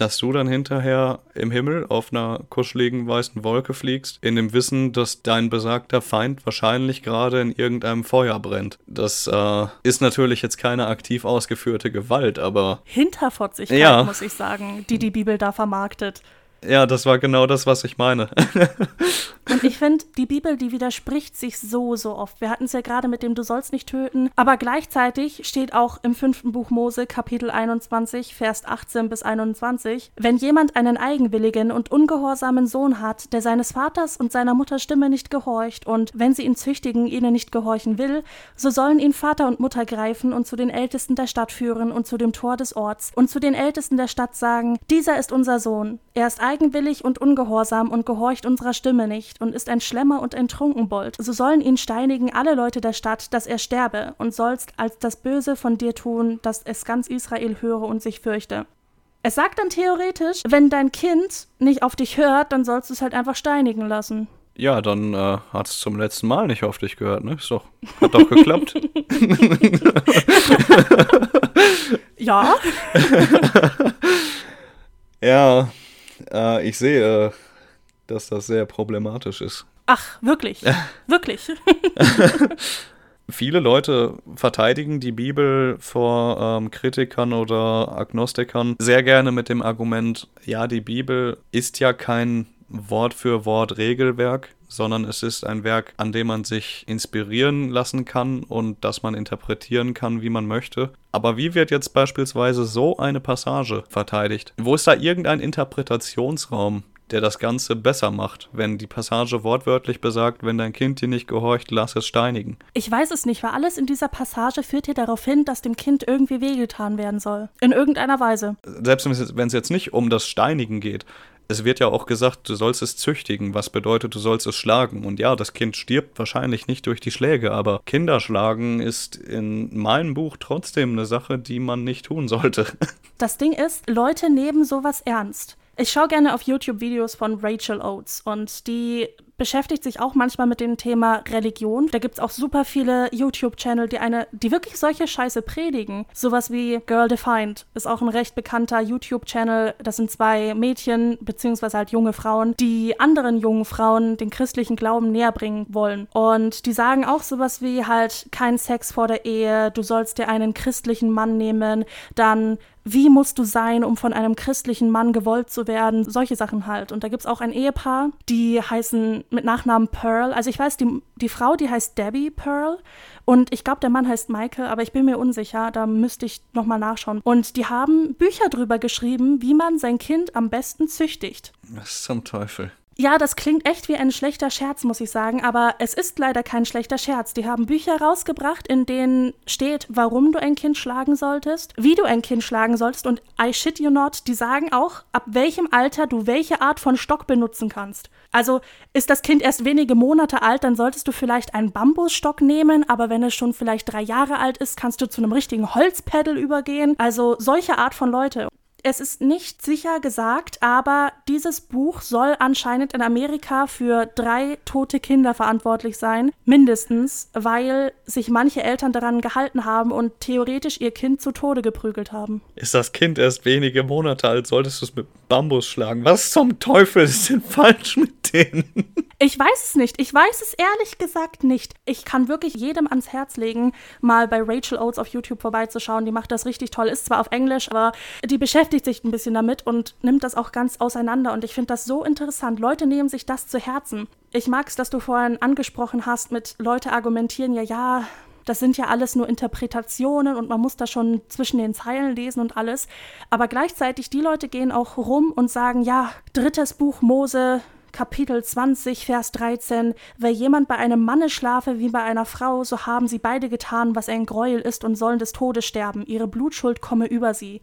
dass du dann hinterher im Himmel auf einer kuscheligen weißen Wolke fliegst, in dem Wissen, dass dein besagter Feind wahrscheinlich gerade in irgendeinem Feuer brennt. Das äh, ist natürlich jetzt keine aktiv ausgeführte Gewalt, aber. Hinterfotzigkeit, ja. muss ich sagen, die die Bibel da vermarktet. Ja, das war genau das, was ich meine. [LAUGHS] Und ich finde, die Bibel, die widerspricht sich so, so oft. Wir hatten es ja gerade mit dem Du sollst nicht töten. Aber gleichzeitig steht auch im fünften Buch Mose, Kapitel 21, Vers 18 bis 21, wenn jemand einen eigenwilligen und ungehorsamen Sohn hat, der seines Vaters und seiner Mutter Stimme nicht gehorcht und wenn sie ihn züchtigen, ihnen nicht gehorchen will, so sollen ihn Vater und Mutter greifen und zu den Ältesten der Stadt führen und zu dem Tor des Orts und zu den Ältesten der Stadt sagen, dieser ist unser Sohn. Er ist eigenwillig und ungehorsam und gehorcht unserer Stimme nicht und ist ein Schlemmer und ein Trunkenbold. So sollen ihn steinigen alle Leute der Stadt, dass er sterbe und sollst als das Böse von dir tun, dass es ganz Israel höre und sich fürchte. Es sagt dann theoretisch, wenn dein Kind nicht auf dich hört, dann sollst du es halt einfach steinigen lassen. Ja, dann äh, hat es zum letzten Mal nicht auf dich gehört, ne? Ist doch, hat doch geklappt. [LAUGHS] ja. [LAUGHS] ja, äh, ich sehe, äh, dass das sehr problematisch ist. Ach, wirklich? [LAUGHS] wirklich? [LAUGHS] Viele Leute verteidigen die Bibel vor ähm, Kritikern oder Agnostikern sehr gerne mit dem Argument, ja, die Bibel ist ja kein Wort für Wort Regelwerk, sondern es ist ein Werk, an dem man sich inspirieren lassen kann und das man interpretieren kann, wie man möchte. Aber wie wird jetzt beispielsweise so eine Passage verteidigt? Wo ist da irgendein Interpretationsraum, der das Ganze besser macht, wenn die Passage wortwörtlich besagt, wenn dein Kind dir nicht gehorcht, lass es steinigen. Ich weiß es nicht, weil alles in dieser Passage führt dir darauf hin, dass dem Kind irgendwie wehgetan werden soll. In irgendeiner Weise. Selbst wenn es jetzt nicht um das Steinigen geht, es wird ja auch gesagt, du sollst es züchtigen, was bedeutet, du sollst es schlagen. Und ja, das Kind stirbt wahrscheinlich nicht durch die Schläge, aber Kinderschlagen ist in meinem Buch trotzdem eine Sache, die man nicht tun sollte. [LAUGHS] Das Ding ist, Leute nehmen sowas ernst. Ich schaue gerne auf YouTube-Videos von Rachel Oates und die beschäftigt sich auch manchmal mit dem Thema Religion. Da gibt es auch super viele YouTube-Channel, die eine, die wirklich solche Scheiße predigen. Sowas wie Girl Defined ist auch ein recht bekannter YouTube-Channel. Das sind zwei Mädchen, beziehungsweise halt junge Frauen, die anderen jungen Frauen den christlichen Glauben näher bringen wollen. Und die sagen auch sowas wie halt kein Sex vor der Ehe, du sollst dir einen christlichen Mann nehmen, dann wie musst du sein, um von einem christlichen Mann gewollt zu werden, solche Sachen halt. Und da gibt es auch ein Ehepaar, die heißen mit Nachnamen Pearl. Also ich weiß, die, die Frau, die heißt Debbie Pearl und ich glaube, der Mann heißt Michael, aber ich bin mir unsicher, da müsste ich nochmal nachschauen. Und die haben Bücher drüber geschrieben, wie man sein Kind am besten züchtigt. Was zum Teufel? Ja, das klingt echt wie ein schlechter Scherz, muss ich sagen, aber es ist leider kein schlechter Scherz. Die haben Bücher rausgebracht, in denen steht, warum du ein Kind schlagen solltest, wie du ein Kind schlagen solltest und I shit you not, die sagen auch, ab welchem Alter du welche Art von Stock benutzen kannst. Also ist das Kind erst wenige Monate alt, dann solltest du vielleicht einen Bambusstock nehmen, aber wenn es schon vielleicht drei Jahre alt ist, kannst du zu einem richtigen Holzpedal übergehen. Also solche Art von Leute. Es ist nicht sicher gesagt, aber dieses Buch soll anscheinend in Amerika für drei tote Kinder verantwortlich sein, mindestens, weil sich manche Eltern daran gehalten haben und theoretisch ihr Kind zu Tode geprügelt haben. Ist das Kind erst wenige Monate alt, solltest du es mit Bambus schlagen? Was zum Teufel ist denn falsch mit denen? Ich weiß es nicht. Ich weiß es ehrlich gesagt nicht. Ich kann wirklich jedem ans Herz legen, mal bei Rachel Oates auf YouTube vorbeizuschauen. Die macht das richtig toll. Ist zwar auf Englisch, aber die beschäftigt sich ein bisschen damit und nimmt das auch ganz auseinander. Und ich finde das so interessant. Leute nehmen sich das zu Herzen. Ich mag es, dass du vorhin angesprochen hast, mit Leute argumentieren, ja, ja, das sind ja alles nur Interpretationen und man muss da schon zwischen den Zeilen lesen und alles. Aber gleichzeitig, die Leute gehen auch rum und sagen, ja, drittes Buch Mose, Kapitel 20, Vers 13, wer jemand bei einem Manne schlafe wie bei einer Frau, so haben sie beide getan, was ein Gräuel ist und sollen des Todes sterben, ihre Blutschuld komme über sie.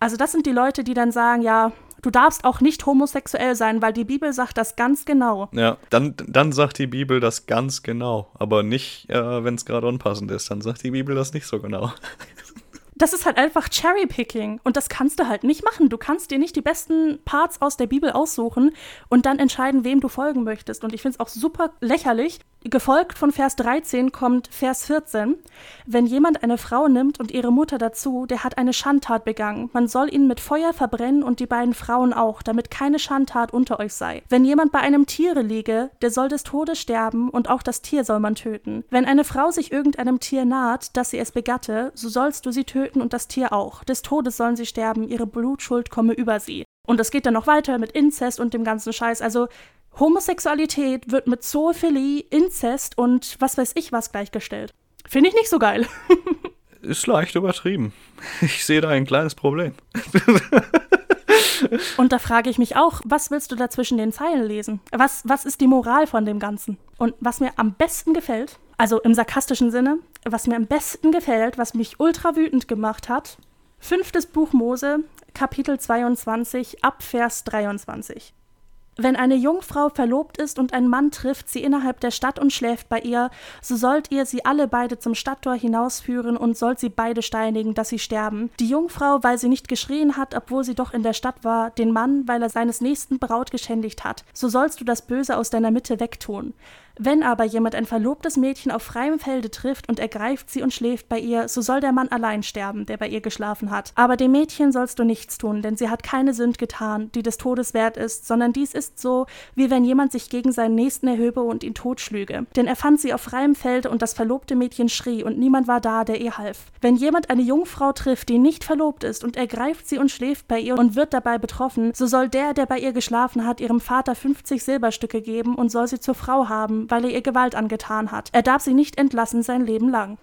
Also das sind die Leute, die dann sagen, ja, du darfst auch nicht homosexuell sein, weil die Bibel sagt das ganz genau. Ja, dann, dann sagt die Bibel das ganz genau, aber nicht, äh, wenn es gerade unpassend ist, dann sagt die Bibel das nicht so genau. [LAUGHS] das ist halt einfach Cherrypicking und das kannst du halt nicht machen. Du kannst dir nicht die besten Parts aus der Bibel aussuchen und dann entscheiden, wem du folgen möchtest. Und ich finde es auch super lächerlich, Gefolgt von Vers 13 kommt Vers 14. Wenn jemand eine Frau nimmt und ihre Mutter dazu, der hat eine Schandtat begangen. Man soll ihn mit Feuer verbrennen und die beiden Frauen auch, damit keine Schandtat unter euch sei. Wenn jemand bei einem Tiere liege, der soll des Todes sterben und auch das Tier soll man töten. Wenn eine Frau sich irgendeinem Tier naht, dass sie es begatte, so sollst du sie töten und das Tier auch. Des Todes sollen sie sterben, ihre Blutschuld komme über sie. Und es geht dann noch weiter mit Inzest und dem ganzen Scheiß. Also Homosexualität wird mit Zoophilie, Inzest und was weiß ich was gleichgestellt. Finde ich nicht so geil. [LAUGHS] Ist leicht übertrieben. Ich sehe da ein kleines Problem. Und da frage ich mich auch, was willst du da zwischen den Zeilen lesen? Was, was ist die Moral von dem Ganzen? Und was mir am besten gefällt, also im sarkastischen Sinne, was mir am besten gefällt, was mich ultra wütend gemacht hat, fünftes Buch Mose, Kapitel 22, ab Vers 23. Wenn eine Jungfrau verlobt ist und ein Mann trifft sie innerhalb der Stadt und schläft bei ihr, so sollt ihr sie alle beide zum Stadttor hinausführen und sollt sie beide steinigen, dass sie sterben. Die Jungfrau, weil sie nicht geschrien hat, obwohl sie doch in der Stadt war, den Mann, weil er seines nächsten Braut geschändigt hat. So sollst du das Böse aus deiner Mitte wegtun. Wenn aber jemand ein verlobtes Mädchen auf freiem Felde trifft und ergreift sie und schläft bei ihr, so soll der Mann allein sterben, der bei ihr geschlafen hat. Aber dem Mädchen sollst du nichts tun, denn sie hat keine Sünd getan, die des Todes wert ist, sondern dies ist so, wie wenn jemand sich gegen seinen Nächsten erhöbe und ihn totschlüge. Denn er fand sie auf freiem Felde und das verlobte Mädchen schrie und niemand war da, der ihr half. Wenn jemand eine Jungfrau trifft, die nicht verlobt ist und ergreift sie und schläft bei ihr und wird dabei betroffen, so soll der, der bei ihr geschlafen hat, ihrem Vater 50 Silberstücke geben und soll sie zur Frau haben, weil er ihr Gewalt angetan hat. Er darf sie nicht entlassen sein Leben lang.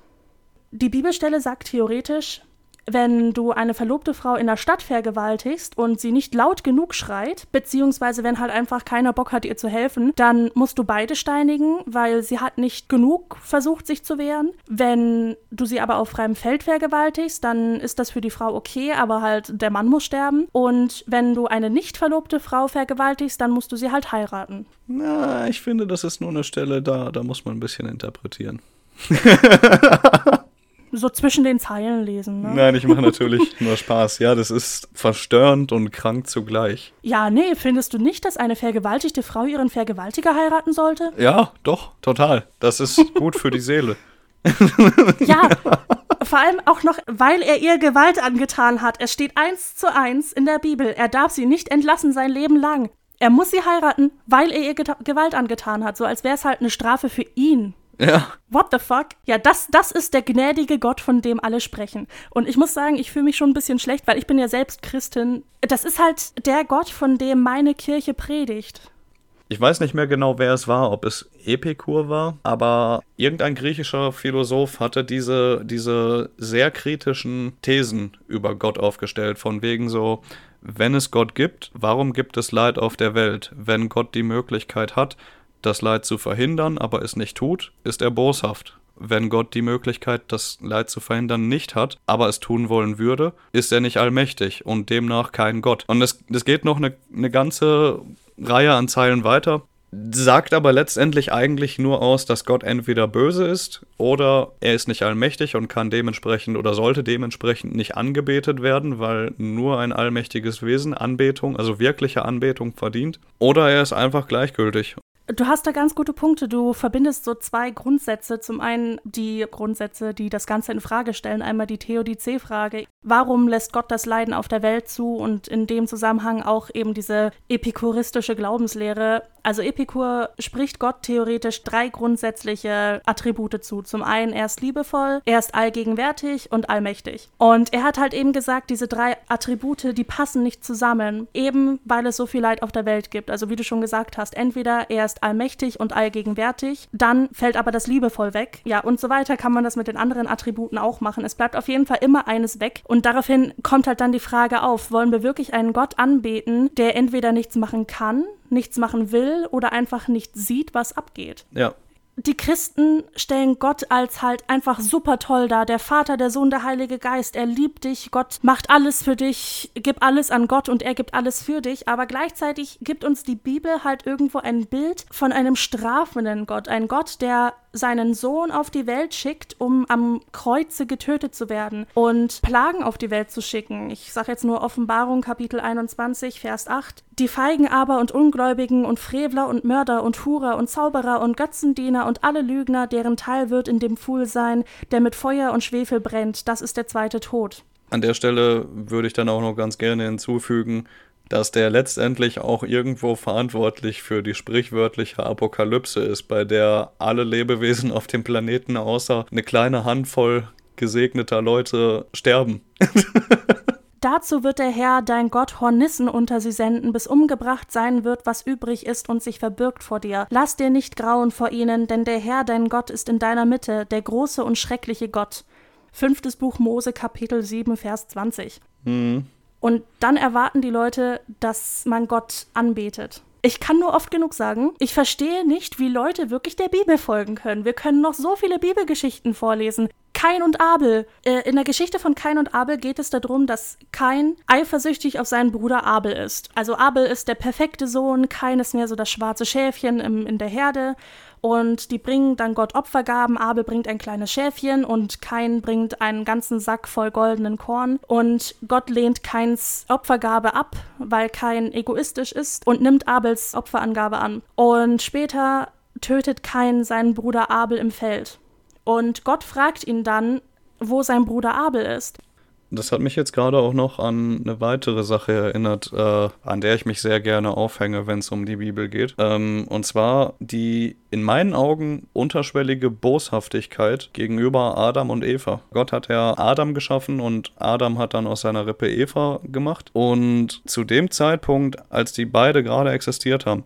Die Bibelstelle sagt theoretisch, wenn du eine verlobte Frau in der Stadt vergewaltigst und sie nicht laut genug schreit, beziehungsweise wenn halt einfach keiner Bock hat, ihr zu helfen, dann musst du beide steinigen, weil sie hat nicht genug versucht, sich zu wehren. Wenn du sie aber auf freiem Feld vergewaltigst, dann ist das für die Frau okay, aber halt der Mann muss sterben. Und wenn du eine nicht verlobte Frau vergewaltigst, dann musst du sie halt heiraten. Na, ich finde, das ist nur eine Stelle da, da muss man ein bisschen interpretieren. [LAUGHS] so zwischen den Zeilen lesen. Ne? Nein, ich mache natürlich [LAUGHS] nur Spaß. Ja, das ist verstörend und krank zugleich. Ja, nee, findest du nicht, dass eine vergewaltigte Frau ihren Vergewaltiger heiraten sollte? Ja, doch, total. Das ist [LAUGHS] gut für die Seele. ja, vor allem auch noch, weil er ihr Gewalt angetan hat. Es steht eins zu eins in der Bibel. Er darf sie nicht entlassen sein Leben lang. Er muss sie heiraten, weil er ihr Gewalt angetan hat. So als wäre es halt eine Strafe für ihn. Ja. What the fuck? Ja, das, das ist der gnädige Gott, von dem alle sprechen. Und ich muss sagen, ich fühle mich schon ein bisschen schlecht, weil ich bin ja selbst Christin. Das ist halt der Gott, von dem meine Kirche predigt. Ich weiß nicht mehr genau, wer es war, ob es Epikur war, aber irgendein griechischer Philosoph hatte diese, diese sehr kritischen Thesen über Gott aufgestellt, von wegen so, wenn es Gott gibt, warum gibt es Leid auf der Welt? Wenn Gott die Möglichkeit hat, das Leid zu verhindern, aber es nicht tut, ist er boshaft. Wenn Gott die Möglichkeit, das Leid zu verhindern, nicht hat, aber es tun wollen würde, ist er nicht allmächtig und demnach kein Gott. Und es, es geht noch eine, eine ganze Reihe an Zeilen weiter. sagt aber letztendlich eigentlich nur aus, dass Gott entweder böse ist oder er ist nicht allmächtig und kann dementsprechend oder sollte dementsprechend nicht angebetet werden, weil nur ein allmächtiges Wesen Anbetung, also wirkliche Anbetung verdient. Oder er ist einfach gleichgültig Du hast da ganz gute Punkte. Du verbindest so zwei Grundsätze. Zum einen die Grundsätze, die das Ganze in Frage stellen. Einmal die Theodizee-Frage. Warum lässt Gott das Leiden auf der Welt zu? Und in dem Zusammenhang auch eben diese epikuristische Glaubenslehre. Also Epikur spricht Gott theoretisch drei grundsätzliche Attribute zu. Zum einen, er ist liebevoll, er ist allgegenwärtig und allmächtig. Und er hat halt eben gesagt, diese drei Attribute, die passen nicht zusammen. Eben weil es so viel Leid auf der Welt gibt. Also wie du schon gesagt hast, entweder er ist allmächtig und allgegenwärtig, dann fällt aber das liebevoll weg. Ja, und so weiter kann man das mit den anderen Attributen auch machen. Es bleibt auf jeden Fall immer eines weg. Und daraufhin kommt halt dann die Frage auf, wollen wir wirklich einen Gott anbeten, der entweder nichts machen kann, nichts machen will oder einfach nicht sieht, was abgeht? Ja die Christen stellen Gott als halt einfach super toll dar. Der Vater, der Sohn, der Heilige Geist. Er liebt dich. Gott macht alles für dich. Gib alles an Gott und er gibt alles für dich. Aber gleichzeitig gibt uns die Bibel halt irgendwo ein Bild von einem strafenden Gott. Ein Gott, der seinen Sohn auf die Welt schickt, um am Kreuze getötet zu werden und Plagen auf die Welt zu schicken. Ich sage jetzt nur Offenbarung Kapitel 21, Vers 8. Die Feigen aber und Ungläubigen und Frevler und Mörder und Hurer und Zauberer und Götzendiener und alle Lügner, deren Teil wird in dem Pfuhl sein, der mit Feuer und Schwefel brennt. Das ist der zweite Tod. An der Stelle würde ich dann auch noch ganz gerne hinzufügen, dass der letztendlich auch irgendwo verantwortlich für die sprichwörtliche Apokalypse ist, bei der alle Lebewesen auf dem Planeten außer eine kleine Handvoll gesegneter Leute sterben. [LAUGHS] Dazu wird der Herr, dein Gott, Hornissen unter sie senden, bis umgebracht sein wird, was übrig ist und sich verbirgt vor dir. Lass dir nicht grauen vor ihnen, denn der Herr, dein Gott, ist in deiner Mitte, der große und schreckliche Gott. Fünftes Buch Mose, Kapitel 7, Vers 20. Mhm. Und dann erwarten die Leute, dass man Gott anbetet. Ich kann nur oft genug sagen, ich verstehe nicht, wie Leute wirklich der Bibel folgen können. Wir können noch so viele Bibelgeschichten vorlesen. Kain und Abel. Äh, in der Geschichte von Kain und Abel geht es darum, dass Kain eifersüchtig auf seinen Bruder Abel ist. Also Abel ist der perfekte Sohn, Kain ist mehr so das schwarze Schäfchen in der Herde und die bringen dann Gott Opfergaben. Abel bringt ein kleines Schäfchen und Kain bringt einen ganzen Sack voll goldenen Korn. Und Gott lehnt Kains Opfergabe ab, weil Kain egoistisch ist und nimmt Abels Opferangabe an. Und später tötet Kain seinen Bruder Abel im Feld. Und Gott fragt ihn dann, wo sein Bruder Abel ist. Das hat mich jetzt gerade auch noch an eine weitere Sache erinnert, äh, an der ich mich sehr gerne aufhänge, wenn es um die Bibel geht. Ähm, und zwar die in meinen Augen unterschwellige Boshaftigkeit gegenüber Adam und Eva. Gott hat ja Adam geschaffen und Adam hat dann aus seiner Rippe Eva gemacht. Und zu dem Zeitpunkt, als die beide gerade existiert haben,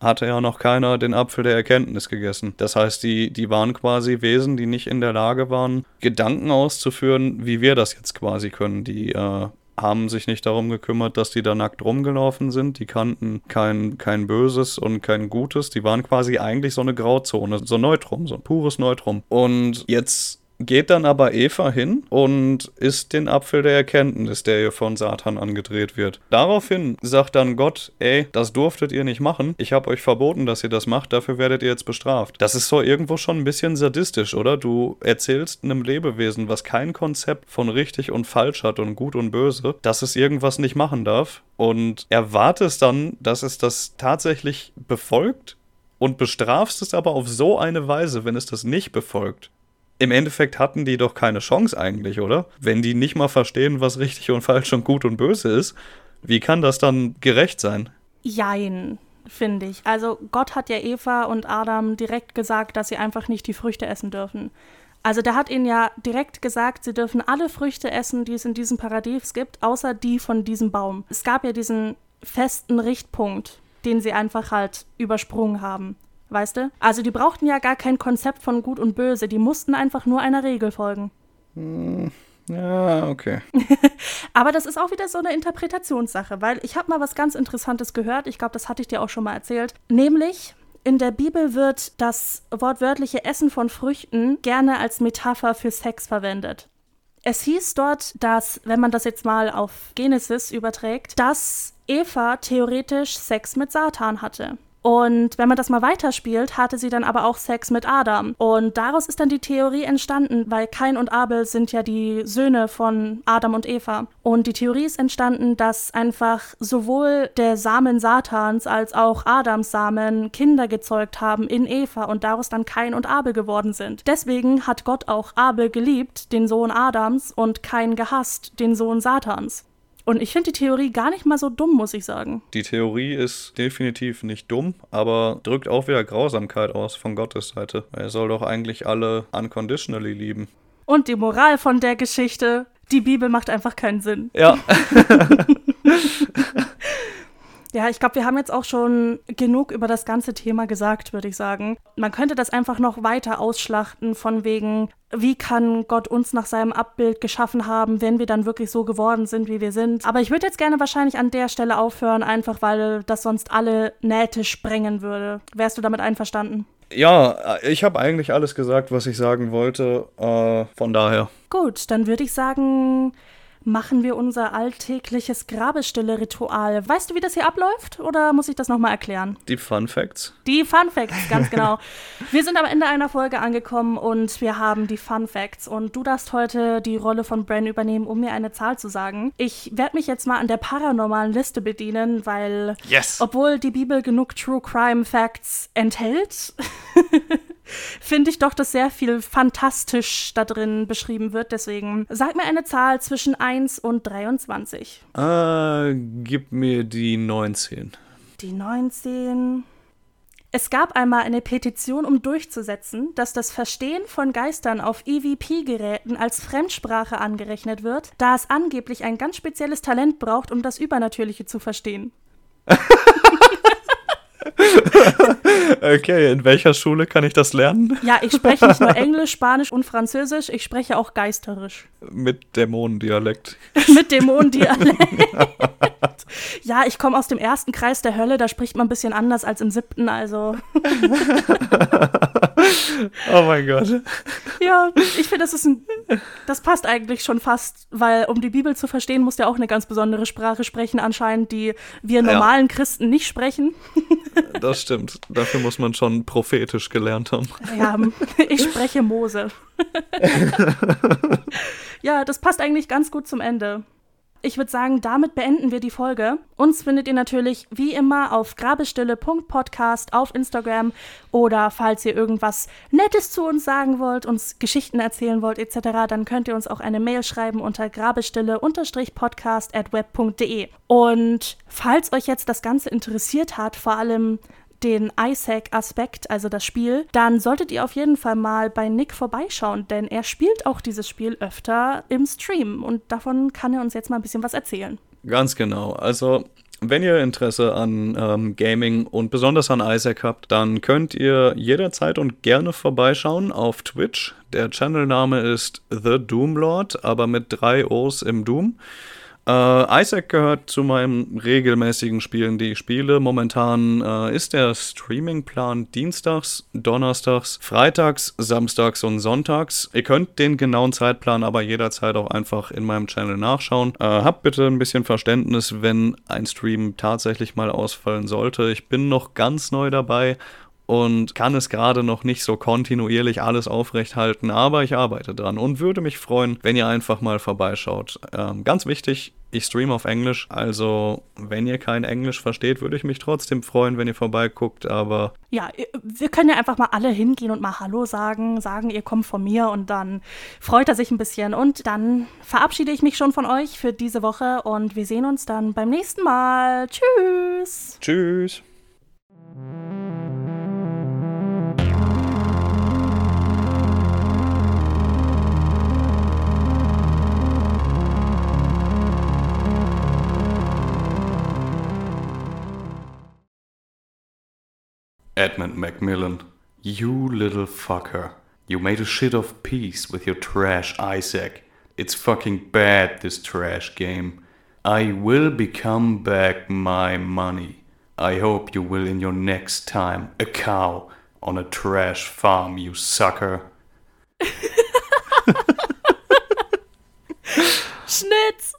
hatte ja noch keiner den Apfel der Erkenntnis gegessen. Das heißt, die, die waren quasi Wesen, die nicht in der Lage waren, Gedanken auszuführen, wie wir das jetzt quasi können. Die äh, haben sich nicht darum gekümmert, dass die da nackt rumgelaufen sind. Die kannten kein, kein Böses und kein Gutes. Die waren quasi eigentlich so eine Grauzone, so Neutrum, so ein pures Neutrum. Und jetzt geht dann aber Eva hin und isst den Apfel der Erkenntnis, der ihr von Satan angedreht wird. Daraufhin sagt dann Gott, ey, das durftet ihr nicht machen. Ich habe euch verboten, dass ihr das macht, dafür werdet ihr jetzt bestraft. Das ist so irgendwo schon ein bisschen sadistisch, oder? Du erzählst einem Lebewesen, was kein Konzept von richtig und falsch hat und gut und böse, dass es irgendwas nicht machen darf und erwartest dann, dass es das tatsächlich befolgt und bestrafst es aber auf so eine Weise, wenn es das nicht befolgt im Endeffekt hatten die doch keine Chance eigentlich, oder? Wenn die nicht mal verstehen, was richtig und falsch und gut und böse ist, wie kann das dann gerecht sein? Jein, finde ich. Also Gott hat ja Eva und Adam direkt gesagt, dass sie einfach nicht die Früchte essen dürfen. Also der hat ihnen ja direkt gesagt, sie dürfen alle Früchte essen, die es in diesem Paradies gibt, außer die von diesem Baum. Es gab ja diesen festen Richtpunkt, den sie einfach halt übersprungen haben weißt du? Also die brauchten ja gar kein Konzept von Gut und Böse, die mussten einfach nur einer Regel folgen. Hm, ja, okay. [LAUGHS] Aber das ist auch wieder so eine Interpretationssache, weil ich habe mal was ganz Interessantes gehört, ich glaube, das hatte ich dir auch schon mal erzählt, nämlich in der Bibel wird das wortwörtliche Essen von Früchten gerne als Metapher für Sex verwendet. Es hieß dort, dass, wenn man das jetzt mal auf Genesis überträgt, dass Eva theoretisch Sex mit Satan hatte. Und wenn man das mal weiterspielt, hatte sie dann aber auch Sex mit Adam. Und daraus ist dann die Theorie entstanden, weil Kain und Abel sind ja die Söhne von Adam und Eva. Und die Theorie ist entstanden, dass einfach sowohl der Samen Satans als auch Adams Samen Kinder gezeugt haben in Eva und daraus dann Kain und Abel geworden sind. Deswegen hat Gott auch Abel geliebt, den Sohn Adams, und Kain gehasst, den Sohn Satans. Und ich finde die Theorie gar nicht mal so dumm, muss ich sagen. Die Theorie ist definitiv nicht dumm, aber drückt auch wieder Grausamkeit aus von Gottes Seite. Er soll doch eigentlich alle unconditionally lieben. Und die Moral von der Geschichte, die Bibel macht einfach keinen Sinn. Ja. [LAUGHS] Ja, ich glaube, wir haben jetzt auch schon genug über das ganze Thema gesagt, würde ich sagen. Man könnte das einfach noch weiter ausschlachten von wegen, wie kann Gott uns nach seinem Abbild geschaffen haben, wenn wir dann wirklich so geworden sind, wie wir sind. Aber ich würde jetzt gerne wahrscheinlich an der Stelle aufhören, einfach weil das sonst alle Nähte sprengen würde. Wärst du damit einverstanden? Ja, ich habe eigentlich alles gesagt, was ich sagen wollte. Äh, von daher. Gut, dann würde ich sagen, machen wir unser alltägliches Grabestille-Ritual. Weißt du, wie das hier abläuft oder muss ich das nochmal erklären? Die Fun Facts. Die Fun Facts, ganz genau. wir sind am Ende einer Folge angekommen und wir haben die Fun Facts. Und du darfst heute die Rolle von Bren übernehmen, um mir eine Zahl zu sagen. Ich werde mich jetzt mal an der paranormalen Liste bedienen, weil, yes. obwohl die Bibel genug True Crime Facts enthält, [LAUGHS] finde ich doch, dass sehr viel fantastisch da drin beschrieben wird. Deswegen sag mir eine Zahl zwischen 1 und 23. Äh, gib mir die 19. Die 19. Es gab einmal eine Petition, um durchzusetzen, dass das Verstehen von Geistern auf EVP-Geräten als Fremdsprache angerechnet wird, da es angeblich ein ganz spezielles Talent braucht, um das Übernatürliche zu verstehen. [LAUGHS] [LAUGHS] okay, in welcher Schule kann ich das lernen? Ja, ich spreche nicht nur [LAUGHS] Englisch, Spanisch und Französisch, ich spreche auch geisterisch. Mit Dämonendialekt. [LAUGHS] Mit Dämonendialekt. ja, ich komme aus dem ersten Kreis der Hölle, da spricht man ein bisschen anders als im siebten, also. oh mein Gott. Ja, ich finde, das ist ein. Das passt eigentlich schon fast, weil um die Bibel zu verstehen, muss ja auch eine ganz besondere Sprache sprechen, anscheinend, die wir normalen ja. Christen nicht sprechen. Das stimmt. Dafür muss man schon prophetisch gelernt haben. Ja, ich spreche Mose. [LAUGHS] ja, das passt eigentlich ganz gut zum Ende. Ich würde sagen, damit beenden wir die Folge. Uns findet ihr natürlich wie immer auf grabestille.podcast auf Instagram oder falls ihr irgendwas Nettes zu uns sagen wollt, uns Geschichten erzählen wollt etc., dann könnt ihr uns auch eine Mail schreiben unter grabestille-podcast at web.de. Und falls euch jetzt das Ganze interessiert hat, vor allem den Isaac-Aspekt, also das Spiel, dann solltet ihr auf jeden Fall mal bei Nick vorbeischauen, denn er spielt auch dieses Spiel öfter im Stream und davon kann er uns jetzt mal ein bisschen was erzählen. Ganz genau. Also wenn ihr Interesse an ähm, Gaming und besonders an Isaac habt, dann könnt ihr jederzeit und gerne vorbeischauen auf Twitch. Der Channelname ist The Doomlord, aber mit drei O's im Doom. Äh, Isaac gehört zu meinen regelmäßigen Spielen, die ich spiele. Momentan äh, ist der Streamingplan dienstags, donnerstags, freitags, samstags und sonntags. Ihr könnt den genauen Zeitplan aber jederzeit auch einfach in meinem Channel nachschauen. Äh, habt bitte ein bisschen Verständnis, wenn ein Stream tatsächlich mal ausfallen sollte. Ich bin noch ganz neu dabei und kann es gerade noch nicht so kontinuierlich alles aufrechthalten, aber ich arbeite dran und würde mich freuen, wenn ihr einfach mal vorbeischaut. Ähm, ganz wichtig, ich streame auf Englisch, also wenn ihr kein Englisch versteht, würde ich mich trotzdem freuen, wenn ihr vorbeiguckt, aber... Ja, wir können ja einfach mal alle hingehen und mal Hallo sagen, sagen, ihr kommt von mir und dann freut er sich ein bisschen und dann verabschiede ich mich schon von euch für diese Woche und wir sehen uns dann beim nächsten Mal. Tschüss! Tschüss! Edmund Macmillan, you little fucker. You made a shit of peace with your trash Isaac. It's fucking bad, this trash game. I will become back my money. I hope you will in your next time. A cow on a trash farm, you sucker. [LAUGHS] Schnitz!